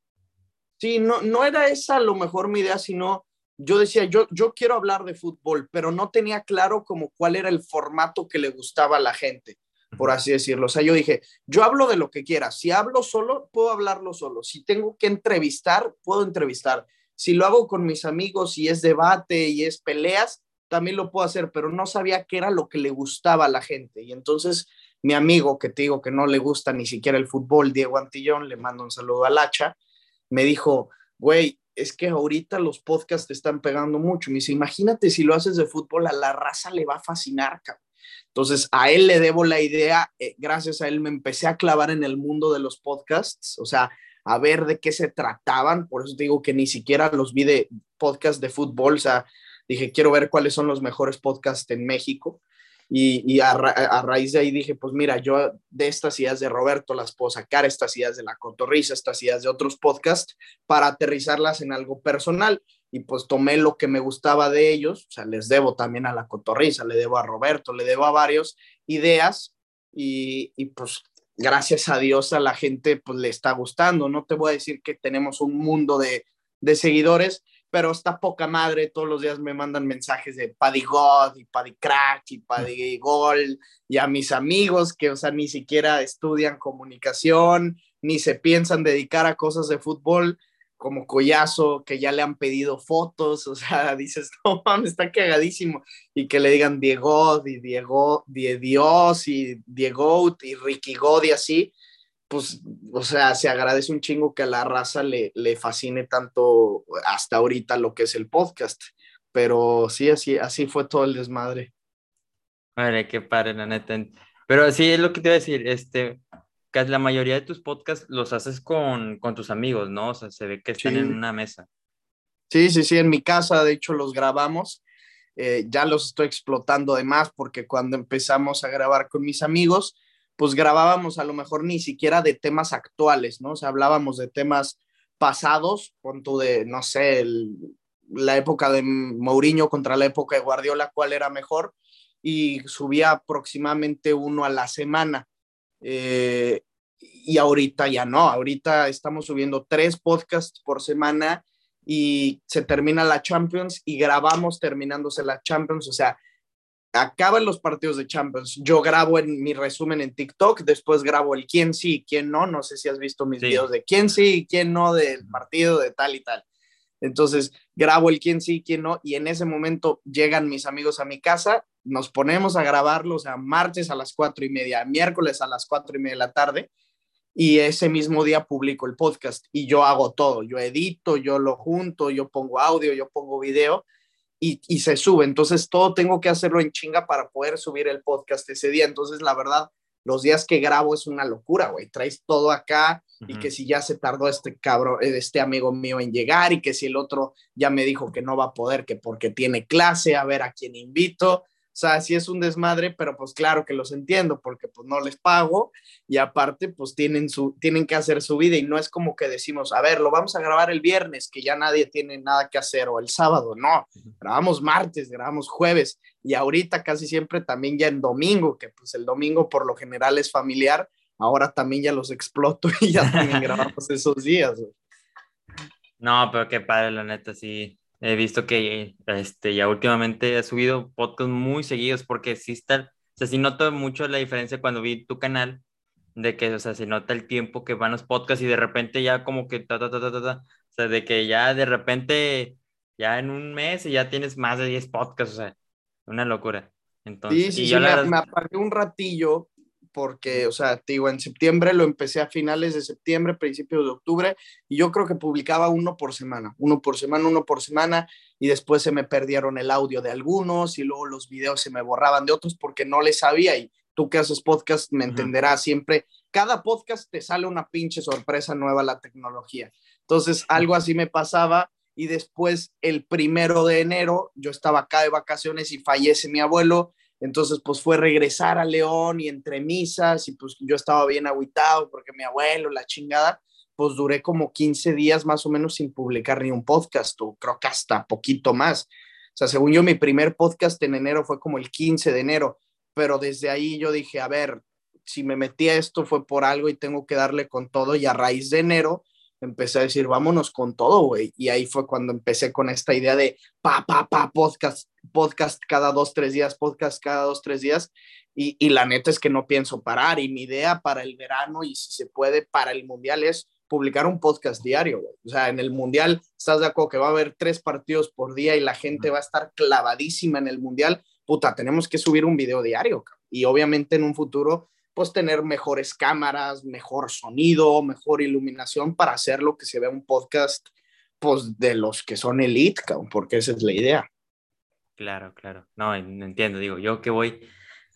Sí, no, no era esa a lo mejor mi idea, sino yo decía, yo, yo quiero hablar de fútbol, pero no tenía claro como cuál era el formato que le gustaba a la gente, por así decirlo. O sea, yo dije, yo hablo de lo que quiera. Si hablo solo, puedo hablarlo solo. Si tengo que entrevistar, puedo entrevistar. Si lo hago con mis amigos y es debate y es peleas, también lo puedo hacer, pero no sabía qué era lo que le gustaba a la gente. Y entonces mi amigo, que te digo que no le gusta ni siquiera el fútbol, Diego Antillón, le mando un saludo al hacha, me dijo, güey, es que ahorita los podcasts te están pegando mucho. Me dice, imagínate si lo haces de fútbol, a la raza le va a fascinar, cabrón. Entonces, a él le debo la idea, eh, gracias a él me empecé a clavar en el mundo de los podcasts, o sea, a ver de qué se trataban, por eso te digo que ni siquiera los vi de podcast de fútbol, o sea, dije, quiero ver cuáles son los mejores podcasts en México. Y, a, raíz de ahí dije, pues mira, yo de estas ideas de Roberto las puedo sacar, estas ideas de la cotorriza, estas ideas de otros podcasts, para aterrizarlas en algo personal. Y pues tomé lo que me gustaba de ellos, o sea, les debo también a la cotorriza, le debo a Roberto, le debo a varios ideas y, y pues gracias a Dios a la gente pues le está gustando. No te voy a decir que tenemos un mundo de, de seguidores, pero está poca madre, todos los días me mandan mensajes de Paddy God y Paddy Crack y Paddy Gol y a mis amigos que, o sea, ni siquiera estudian comunicación, ni se piensan dedicar a cosas de fútbol, como Collazo, que ya le han pedido fotos, o sea, dices, no mames, está cagadísimo, y que le digan Diego, y Diego, Dios, y Diego, y Ricky God, y así, pues, o sea, se agradece un chingo que a la raza le, le fascine tanto hasta ahorita lo que es el podcast, pero sí, así, así fue todo el desmadre. Madre, qué padre, la neta. Pero sí, es lo que te iba a decir, este, que la mayoría de tus podcasts los haces con, con tus amigos, ¿no? O sea, se ve que están en una mesa. Sí, sí, sí, en mi casa, de hecho, los grabamos. Eh, ya los estoy explotando de más porque cuando empezamos a grabar con mis amigos, pues grabábamos a lo mejor ni siquiera de temas actuales, ¿no? O sea, hablábamos de temas pasados, punto de, no sé, la época de Mourinho contra la época de Guardiola, cuál era mejor, y subía aproximadamente uno a la semana. Eh, y ahorita ya no, ahorita estamos subiendo tres podcasts por semana y se termina la Champions y grabamos terminándose la Champions, o sea, acaban los partidos de Champions, yo grabo en mi resumen en TikTok, después grabo el quién sí y quién no, no sé si has visto mis videos de quién sí y quién no del partido de tal y tal. Entonces grabo el quién sí y quién no y en ese momento llegan mis amigos a mi casa nos ponemos a grabarlo, o sea, martes a las cuatro y media, miércoles a las cuatro y media de la tarde, y ese mismo día publico el podcast y yo hago todo, yo edito, yo lo junto, yo pongo audio, yo pongo video y, y se sube. Entonces todo tengo que hacerlo en chinga para poder subir el podcast ese día. Entonces, la verdad, los días que grabo es una locura, güey. Traes todo acá y que si ya se tardó este cabrón, este amigo mío en llegar y que si el otro ya me dijo que no va a poder, que porque tiene clase, a ver a quién invito. O sea, sí es un desmadre, pero pues claro que los entiendo porque pues no les pago y aparte pues tienen, su, tienen que hacer su vida y no es como que decimos, a ver, lo vamos a grabar el viernes que ya nadie tiene nada que hacer o el sábado, no, grabamos martes, grabamos jueves y ahorita casi siempre también ya en domingo, que pues el domingo por lo general es familiar, ahora también ya los exploto y ya también grabamos esos días. No, pero qué padre, la neta, sí. He visto que este, ya últimamente ha subido podcasts muy seguidos porque sí está, o sea, sí noto mucho la diferencia cuando vi tu canal, de que, o sea, se nota el tiempo que van los podcasts y de repente ya como que ta, ta, ta, ta, ta, o sea, de que ya de repente, ya en un mes ya tienes más de 10 podcasts, o sea, una locura. Entonces, sí, sí, sí, me, me apagué un ratillo porque, o sea, te digo, en septiembre lo empecé a finales de septiembre, principios de octubre, y yo creo que publicaba uno por semana, uno por semana, uno por semana, y después se me perdieron el audio de algunos y luego los videos se me borraban de otros porque no les sabía, y tú que haces podcast me entenderás siempre, cada podcast te sale una pinche sorpresa nueva la tecnología. Entonces, algo así me pasaba y después el primero de enero yo estaba acá de vacaciones y fallece mi abuelo entonces, pues fue regresar a León y entre misas y pues yo estaba bien aguitado porque mi abuelo, la chingada, pues duré como 15 días más o menos sin publicar ni un podcast o creo que hasta poquito más. O sea, según yo, mi primer podcast en enero fue como el 15 de enero, pero desde ahí yo dije, a ver, si me metí a esto fue por algo y tengo que darle con todo y a raíz de enero empecé a decir, vámonos con todo, güey. Y ahí fue cuando empecé con esta idea de pa, pa, pa, podcast, podcast cada dos, tres días, podcast cada dos, tres días. Y, y la neta es que no pienso parar. Y mi idea para el verano y si se puede para el mundial es publicar un podcast diario, güey. O sea, en el mundial, ¿estás de acuerdo que va a haber tres partidos por día y la gente va a estar clavadísima en el mundial? Puta, tenemos que subir un video diario. Y obviamente en un futuro pues tener mejores cámaras, mejor sonido, mejor iluminación para hacer lo que se vea un podcast pues de los que son elite, porque esa es la idea. Claro, claro. No, entiendo, digo, yo que voy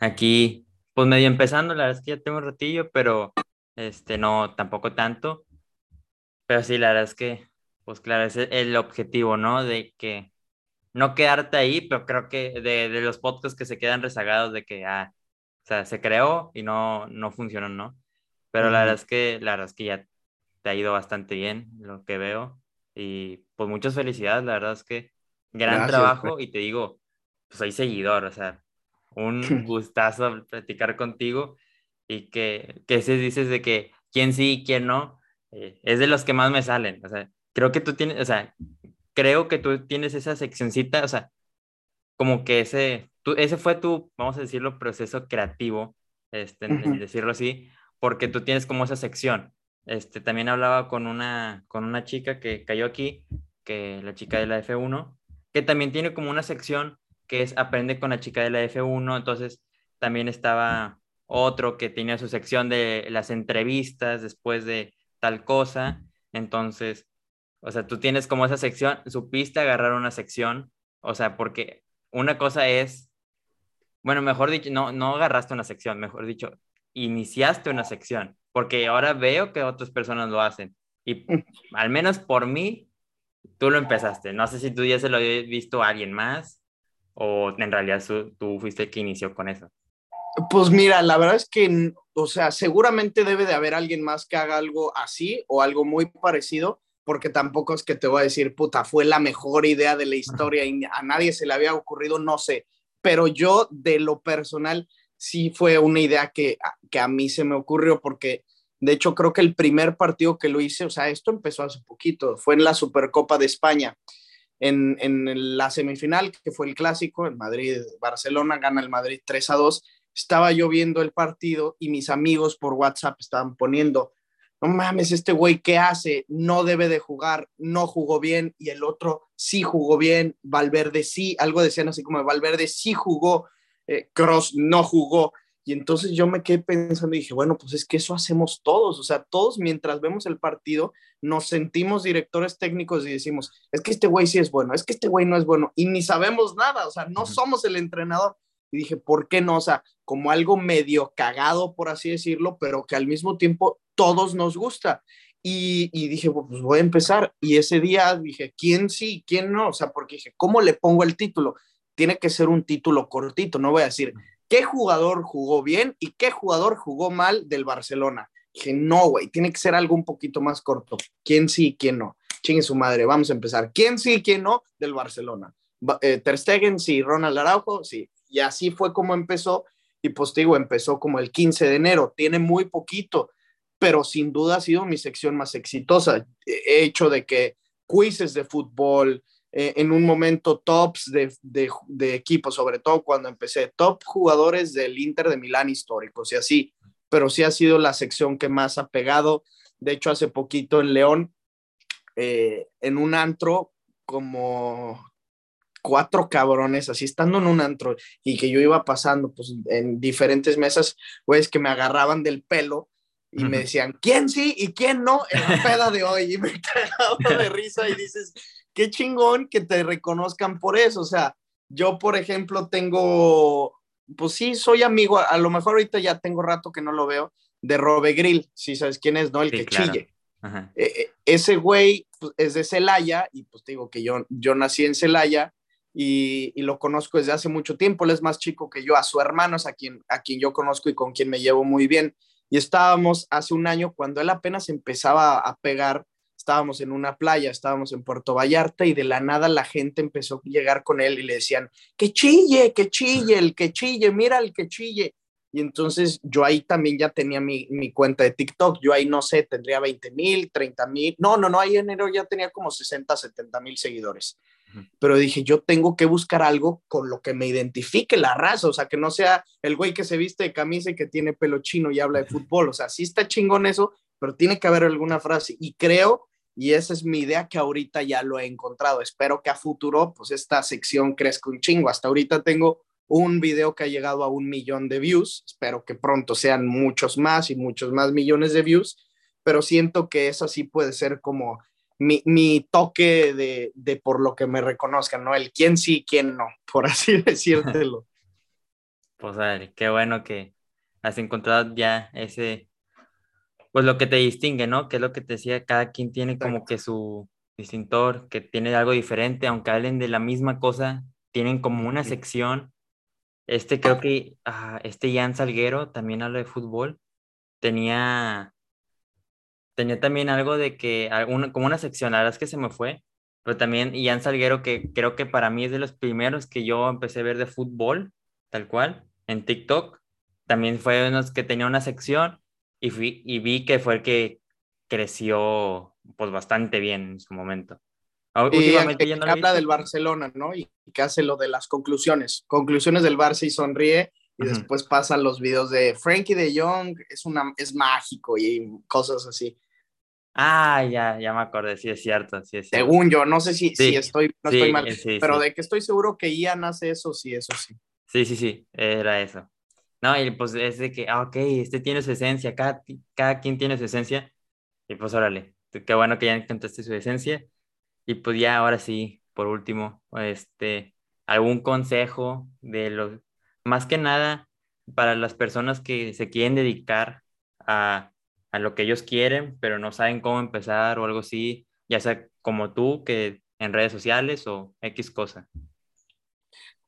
aquí pues medio empezando, la verdad es que ya tengo un ratillo, pero este no tampoco tanto. Pero sí, la verdad es que pues claro, ese es el objetivo, ¿no? De que no quedarte ahí, pero creo que de, de los podcasts que se quedan rezagados de que ah, o sea, se creó y no, no funcionó, ¿no? Pero la verdad es que, la verdad es que ya te ha ido bastante bien lo que veo. Y pues muchas felicidades, la verdad es que gran trabajo y te digo, pues soy seguidor, o sea, un gustazo platicar contigo y que, que se dices de que quién sí y quién no, eh, es de los que más me salen, o sea, creo que tú tienes, o sea, creo que tú tienes esa seccioncita, o sea, como que ese, tú, ese fue tu, vamos a decirlo, proceso creativo, este, decirlo así, porque tú tienes como esa sección. Este, también hablaba con una, con una chica que cayó aquí, que la chica de la F1, que también tiene como una sección que es Aprende con la chica de la F1, entonces también estaba otro que tenía su sección de las entrevistas después de tal cosa, entonces, o sea, tú tienes como esa sección, supiste agarrar una sección, o sea, porque una cosa es, bueno, mejor dicho, no, no agarraste una sección, mejor dicho, iniciaste una sección, porque ahora veo que otras personas lo hacen. Y al menos por mí, tú lo empezaste. No sé si tú ya se lo habías visto a alguien más o en realidad tú fuiste el que inició con eso. Pues mira, la verdad es que, o sea, seguramente debe de haber alguien más que haga algo así o algo muy parecido, porque tampoco es que te voy a decir, puta, fue la mejor idea de la historia y a nadie se le había ocurrido, no sé. Pero yo, de lo personal, sí fue una idea que, que a mí se me ocurrió porque de hecho creo que el primer partido que lo hice, o sea, esto empezó hace poquito, fue en la Supercopa de España, en, en la semifinal, que fue el clásico, en Madrid-Barcelona, gana el Madrid 3 a 2, estaba yo viendo el partido y mis amigos por WhatsApp estaban poniendo, no mames, este güey, ¿qué hace? No debe de jugar, no jugó bien, y el otro sí jugó bien, Valverde sí, algo decían así como Valverde sí jugó, eh, Cross no jugó. Y entonces yo me quedé pensando y dije, bueno, pues es que eso hacemos todos, o sea, todos mientras vemos el partido nos sentimos directores técnicos y decimos, es que este güey sí es bueno, es que este güey no es bueno y ni sabemos nada, o sea, no somos el entrenador. Y dije, ¿por qué no? O sea, como algo medio cagado, por así decirlo, pero que al mismo tiempo todos nos gusta. Y, y dije, pues voy a empezar. Y ese día dije, ¿quién sí, quién no? O sea, porque dije, ¿cómo le pongo el título? tiene que ser un título cortito, no voy a decir qué jugador jugó bien y qué jugador jugó mal del Barcelona. Dije, no, güey, tiene que ser algo un poquito más corto. ¿Quién sí y quién no? Chingue su madre, vamos a empezar. ¿Quién sí y quién no del Barcelona? Eh, Ter Stegen, sí, Ronald Araujo, sí. Y así fue como empezó. Y pues digo, empezó como el 15 de enero. Tiene muy poquito, pero sin duda ha sido mi sección más exitosa. He hecho de que quizzes de fútbol, eh, en un momento tops de, de, de equipo, sobre todo cuando empecé, top jugadores del Inter de Milán históricos y así, pero sí ha sido la sección que más ha pegado. De hecho, hace poquito en León, eh, en un antro, como cuatro cabrones, así estando en un antro y que yo iba pasando pues en diferentes mesas, pues que me agarraban del pelo y me decían, ¿quién sí y quién no en la peda de hoy? Y me cagaba de risa y dices, qué chingón que te reconozcan por eso. O sea, yo, por ejemplo, tengo, pues sí, soy amigo, a, lo mejor ahorita ya tengo rato que no lo veo, de Robe Grill, si sabes quién es, ¿no? El que chille. E, e, ese güey pues, es de Celaya y pues te digo que yo, yo nací en Celaya y, y, lo conozco desde hace mucho tiempo. Él es más chico que yo, a su hermano es a quien, a quien yo conozco y con quien me llevo muy bien. Y estábamos hace un año cuando él apenas empezaba a pegar estábamos en una playa, estábamos en Puerto Vallarta y de la nada la gente empezó a llegar con él y le decían, que chille, que chille, el que chille, mira el que chille. Y entonces yo ahí también ya tenía mi, mi cuenta de TikTok, yo ahí no sé, tendría 20 mil, 30 mil, no, no, no, ahí en enero ya tenía como 60, 70 mil seguidores. Pero dije, yo tengo que buscar algo con lo que me identifique la raza, o sea, que no sea el güey que se viste de camisa y que tiene pelo chino y habla de fútbol, o sea, sí está chingón eso, pero tiene que haber alguna frase. Y creo y esa es mi idea que ahorita ya lo he encontrado. Espero que a futuro, pues esta sección crezca un chingo. Hasta ahorita tengo un video que ha llegado a un millón de views. Espero que pronto sean muchos más y muchos más millones de views. Pero siento que eso sí puede ser como mi, mi toque de, de, por lo que me reconozcan, ¿no? El quién sí, quién no, por así decírtelo. Pues, qué bueno que has encontrado ya ese, pues lo que te distingue, ¿no? Que es lo que te decía, cada quien tiene como que su distintor, que tiene algo diferente, aunque hablen de la misma cosa, tienen como una sección. Este creo que, ah, este Jan Salguero también habla de fútbol, tenía, tenía también algo de que, alguna, como una sección, la verdad es que se me fue, pero también Jan Salguero, que creo que para mí es de los primeros que yo empecé a ver de fútbol, tal cual, en TikTok, también fue unos que tenía una sección y, vi que fue el que creció pues bastante bien en su momento. y habla del Barcelona, ¿no? Y, que hace lo de las conclusiones. Conclusiones del Barça y sonríe. Y después pasan los videos de Frankie de Jong, es, una, es mágico y cosas así. Ah, ya, ya me acordé, sí es cierto, sí es cierto. Según yo, no sé si, si estoy, no estoy mal, pero de que estoy seguro que Ian hace eso, sí, eso sí. Sí, sí, sí, era eso. No, y pues es de que, ah, ok, este tiene su esencia, cada, cada quien tiene su esencia, y pues órale, qué bueno que ya encontraste su esencia, y pues ya ahora sí, por último, este, algún consejo de los, más que nada, para las personas que se quieren dedicar a a lo que ellos quieren, pero no saben cómo empezar o algo así, ya sea como tú, que en redes sociales o X cosa?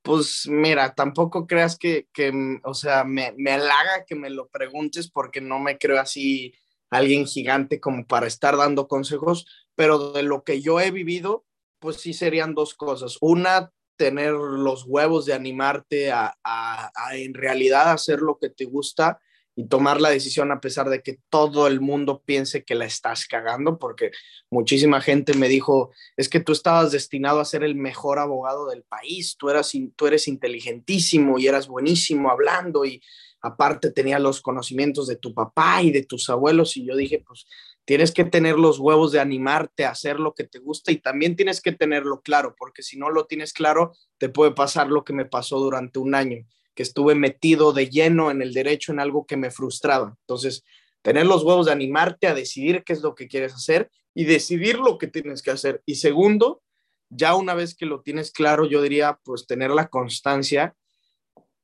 Pues mira, tampoco creas que, que o sea, me, me halaga que me lo preguntes porque no me creo así alguien gigante como para estar dando consejos, pero de lo que yo he vivido, pues sí serían dos cosas. Una, tener los huevos de animarte a, a, a en realidad hacer lo que te gusta y tomar la decisión a pesar de que todo el mundo piense que la estás cagando, porque muchísima gente me dijo, es que tú estabas destinado a ser el mejor abogado del país, tú, eras, tú eres inteligentísimo y eras buenísimo hablando y aparte tenía los conocimientos de tu papá y de tus abuelos y yo dije, pues tienes que tener los huevos de animarte a hacer lo que te gusta y también tienes que tenerlo claro, porque si no lo tienes claro, te puede pasar lo que me pasó durante un año que estuve metido de lleno en el derecho en algo que me frustraba. Entonces, tener los huevos de animarte a decidir qué es lo que quieres hacer y decidir lo que tienes que hacer. Y segundo, ya una vez que lo tienes claro, yo diría, pues tener la constancia,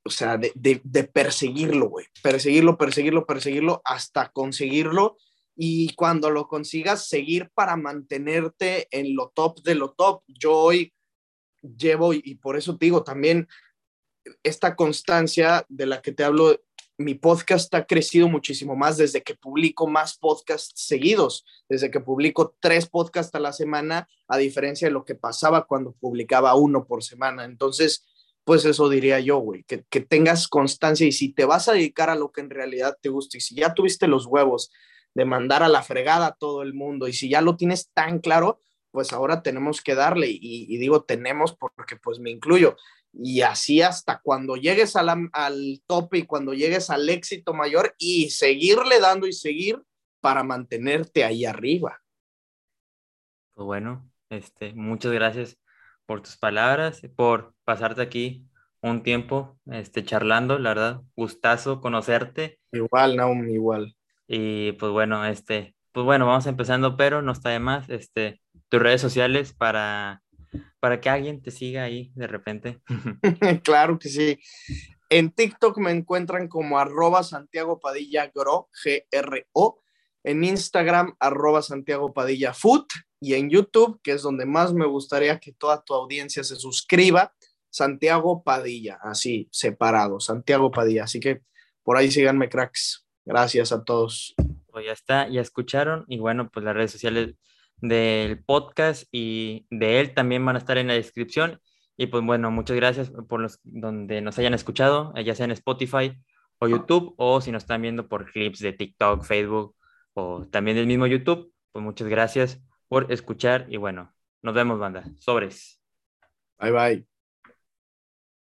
o sea, de, perseguirlo, güey. Perseguirlo, perseguirlo, perseguirlo hasta conseguirlo. Y cuando lo consigas, seguir para mantenerte en lo top de lo top. Yo hoy llevo, y por eso te digo, también esta constancia de la que te hablo, mi podcast ha crecido muchísimo más desde que publico más podcasts seguidos, desde que publico tres podcasts a la semana, a diferencia de lo que pasaba cuando publicaba uno por semana. Entonces, pues eso diría yo, güey, que, que tengas constancia y si te vas a dedicar a lo que en realidad te gusta y si ya tuviste los huevos de mandar a la fregada a todo el mundo y si ya lo tienes tan claro, pues ahora tenemos que darle y, y digo tenemos porque pues me incluyo y así hasta cuando llegues al tope y cuando llegues al éxito mayor y seguirle dando y seguir para mantenerte ahí arriba. Pues bueno, este, muchas gracias por tus palabras, por pasarte aquí un tiempo este, charlando, la verdad, gustazo conocerte. Igual, Naum, igual. Y pues bueno, este, pues bueno, vamos empezando, pero no está de más, este, tus redes sociales para para que alguien te siga ahí de repente. claro que sí. En TikTok me encuentran como arroba Santiago Padilla Gro, G-R-O. En Instagram, arroba Santiago Padilla Food. Y en YouTube, que es donde más me gustaría que toda tu audiencia se suscriba, Santiago Padilla, así, separado, Santiago Padilla. Así que por ahí síganme, cracks. Gracias a todos. Pues ya está, ya escucharon. Y bueno, pues las redes sociales del podcast y de él también van a estar en la descripción. Y pues bueno, muchas gracias por los donde nos hayan escuchado, ya sea en Spotify o YouTube, o si nos están viendo por clips de TikTok, Facebook o también del mismo YouTube, pues muchas gracias por escuchar y bueno, nos vemos, banda. Sobres. Bye bye.